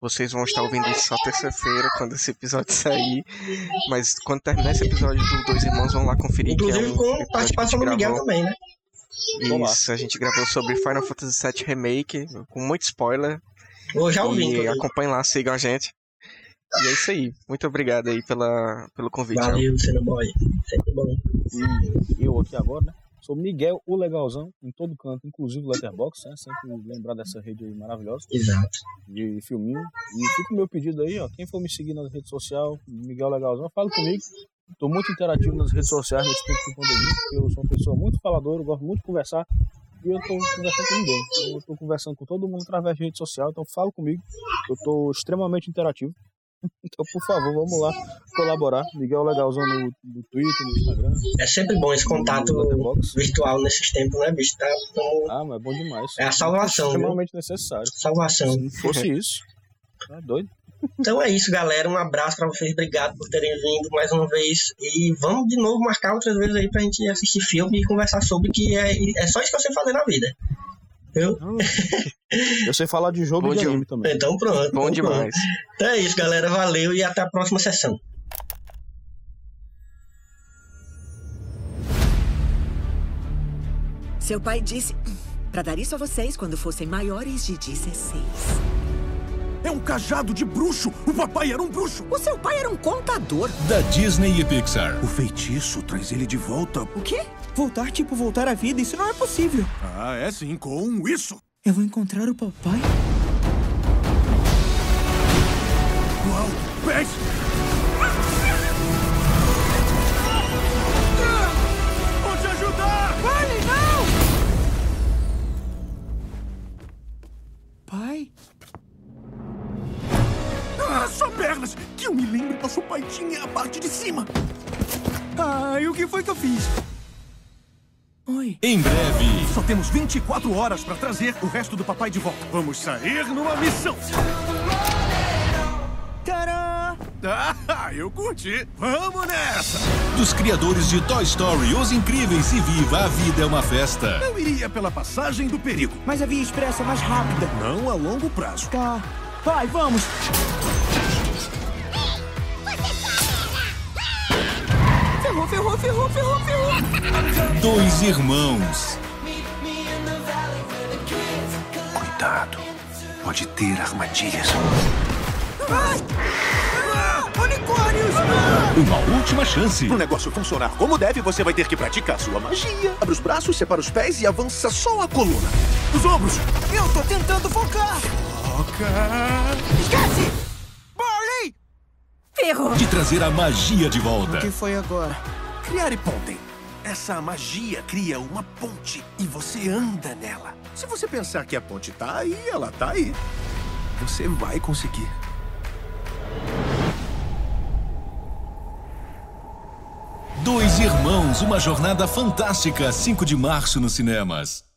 vocês vão estar ouvindo isso só terça-feira, quando esse episódio sair. Mas quando terminar esse episódio do Dois Irmãos, vão lá conferir. que é Inclusive um com participação do Miguel também, né? Isso, a gente gravou sobre Final Fantasy VII Remake, com muito spoiler. Vou já ouvi, e acompanhem lá, sigam a gente. E é isso aí. Muito obrigado aí pela, pelo convite. Valeu, Boy. Sempre bom. E eu aqui agora, né? Sou Miguel, o legalzão, em todo canto, inclusive o Letterboxd, né? Sempre lembrar dessa rede aí maravilhosa Exato. de filminho. E fica o meu pedido aí, ó. Quem for me seguir nas redes sociais, Miguel Legalzão, fala comigo. Tô muito interativo nas redes sociais nesse tempo de pandemia, porque eu sou uma pessoa muito faladora, eu gosto muito de conversar. e eu tô conversando com ninguém. Eu tô conversando com todo mundo através de rede social, então fala comigo. Eu tô extremamente interativo. Então, por favor, vamos lá colaborar. Miguel Legalzão no, no Twitter, no Instagram. É sempre bom esse contato virtual nesses tempos, né, bicho? Tá como... Ah, mas é bom demais. É a salvação. É extremamente necessário. Salvação. Se não fosse isso, é doido. Então é isso, galera. Um abraço para vocês. Obrigado por terem vindo mais uma vez. E vamos de novo marcar outras vezes aí pra gente assistir filme e conversar sobre que é, é só isso que você fazer na vida. Eu? Eu sei falar de jogo Bom e de de- anime também. Então pronto. Bom então demais. pronto. Então é isso, galera. Valeu e até a próxima sessão. Seu pai disse para dar isso a vocês quando fossem maiores de 16. É um cajado de bruxo! O papai era um bruxo! O seu pai era um contador. Da Disney e Pixar. O feitiço traz ele de volta. O quê? Voltar, tipo, voltar à vida, isso não é possível. Ah, é sim, com isso! Eu vou encontrar o papai? Uau! Pés! 24 horas para trazer o resto do papai de volta. Vamos sair numa missão! Tcharam! Ah, eu curti! Vamos nessa! Dos criadores de Toy Story, Os Incríveis e Viva a Vida é uma Festa. Eu iria pela passagem do perigo, Mas a via expressa é mais rápida. não a longo prazo. Tá. Pai, vamos! Ferrou, ferrou, ferrou, ferrou, ferrou! Dois irmãos. Cuidado, pode ter armadilhas. Unicórnios! Uma última chance. Para o negócio funcionar como deve, você vai ter que praticar sua magia. Abre os braços, separa os pés e avança só a coluna. Os ombros! Eu tô tentando focar! Foca! Esquece! Barley! Ferrou! De trazer a magia de O volta. que foi agora? Criar e pontem. Essa magia cria uma ponte e você anda nela. Se você pensar que a ponte tá aí, ela tá aí. Você vai conseguir. Dois irmãos, uma jornada fantástica. 5 de março nos cinemas.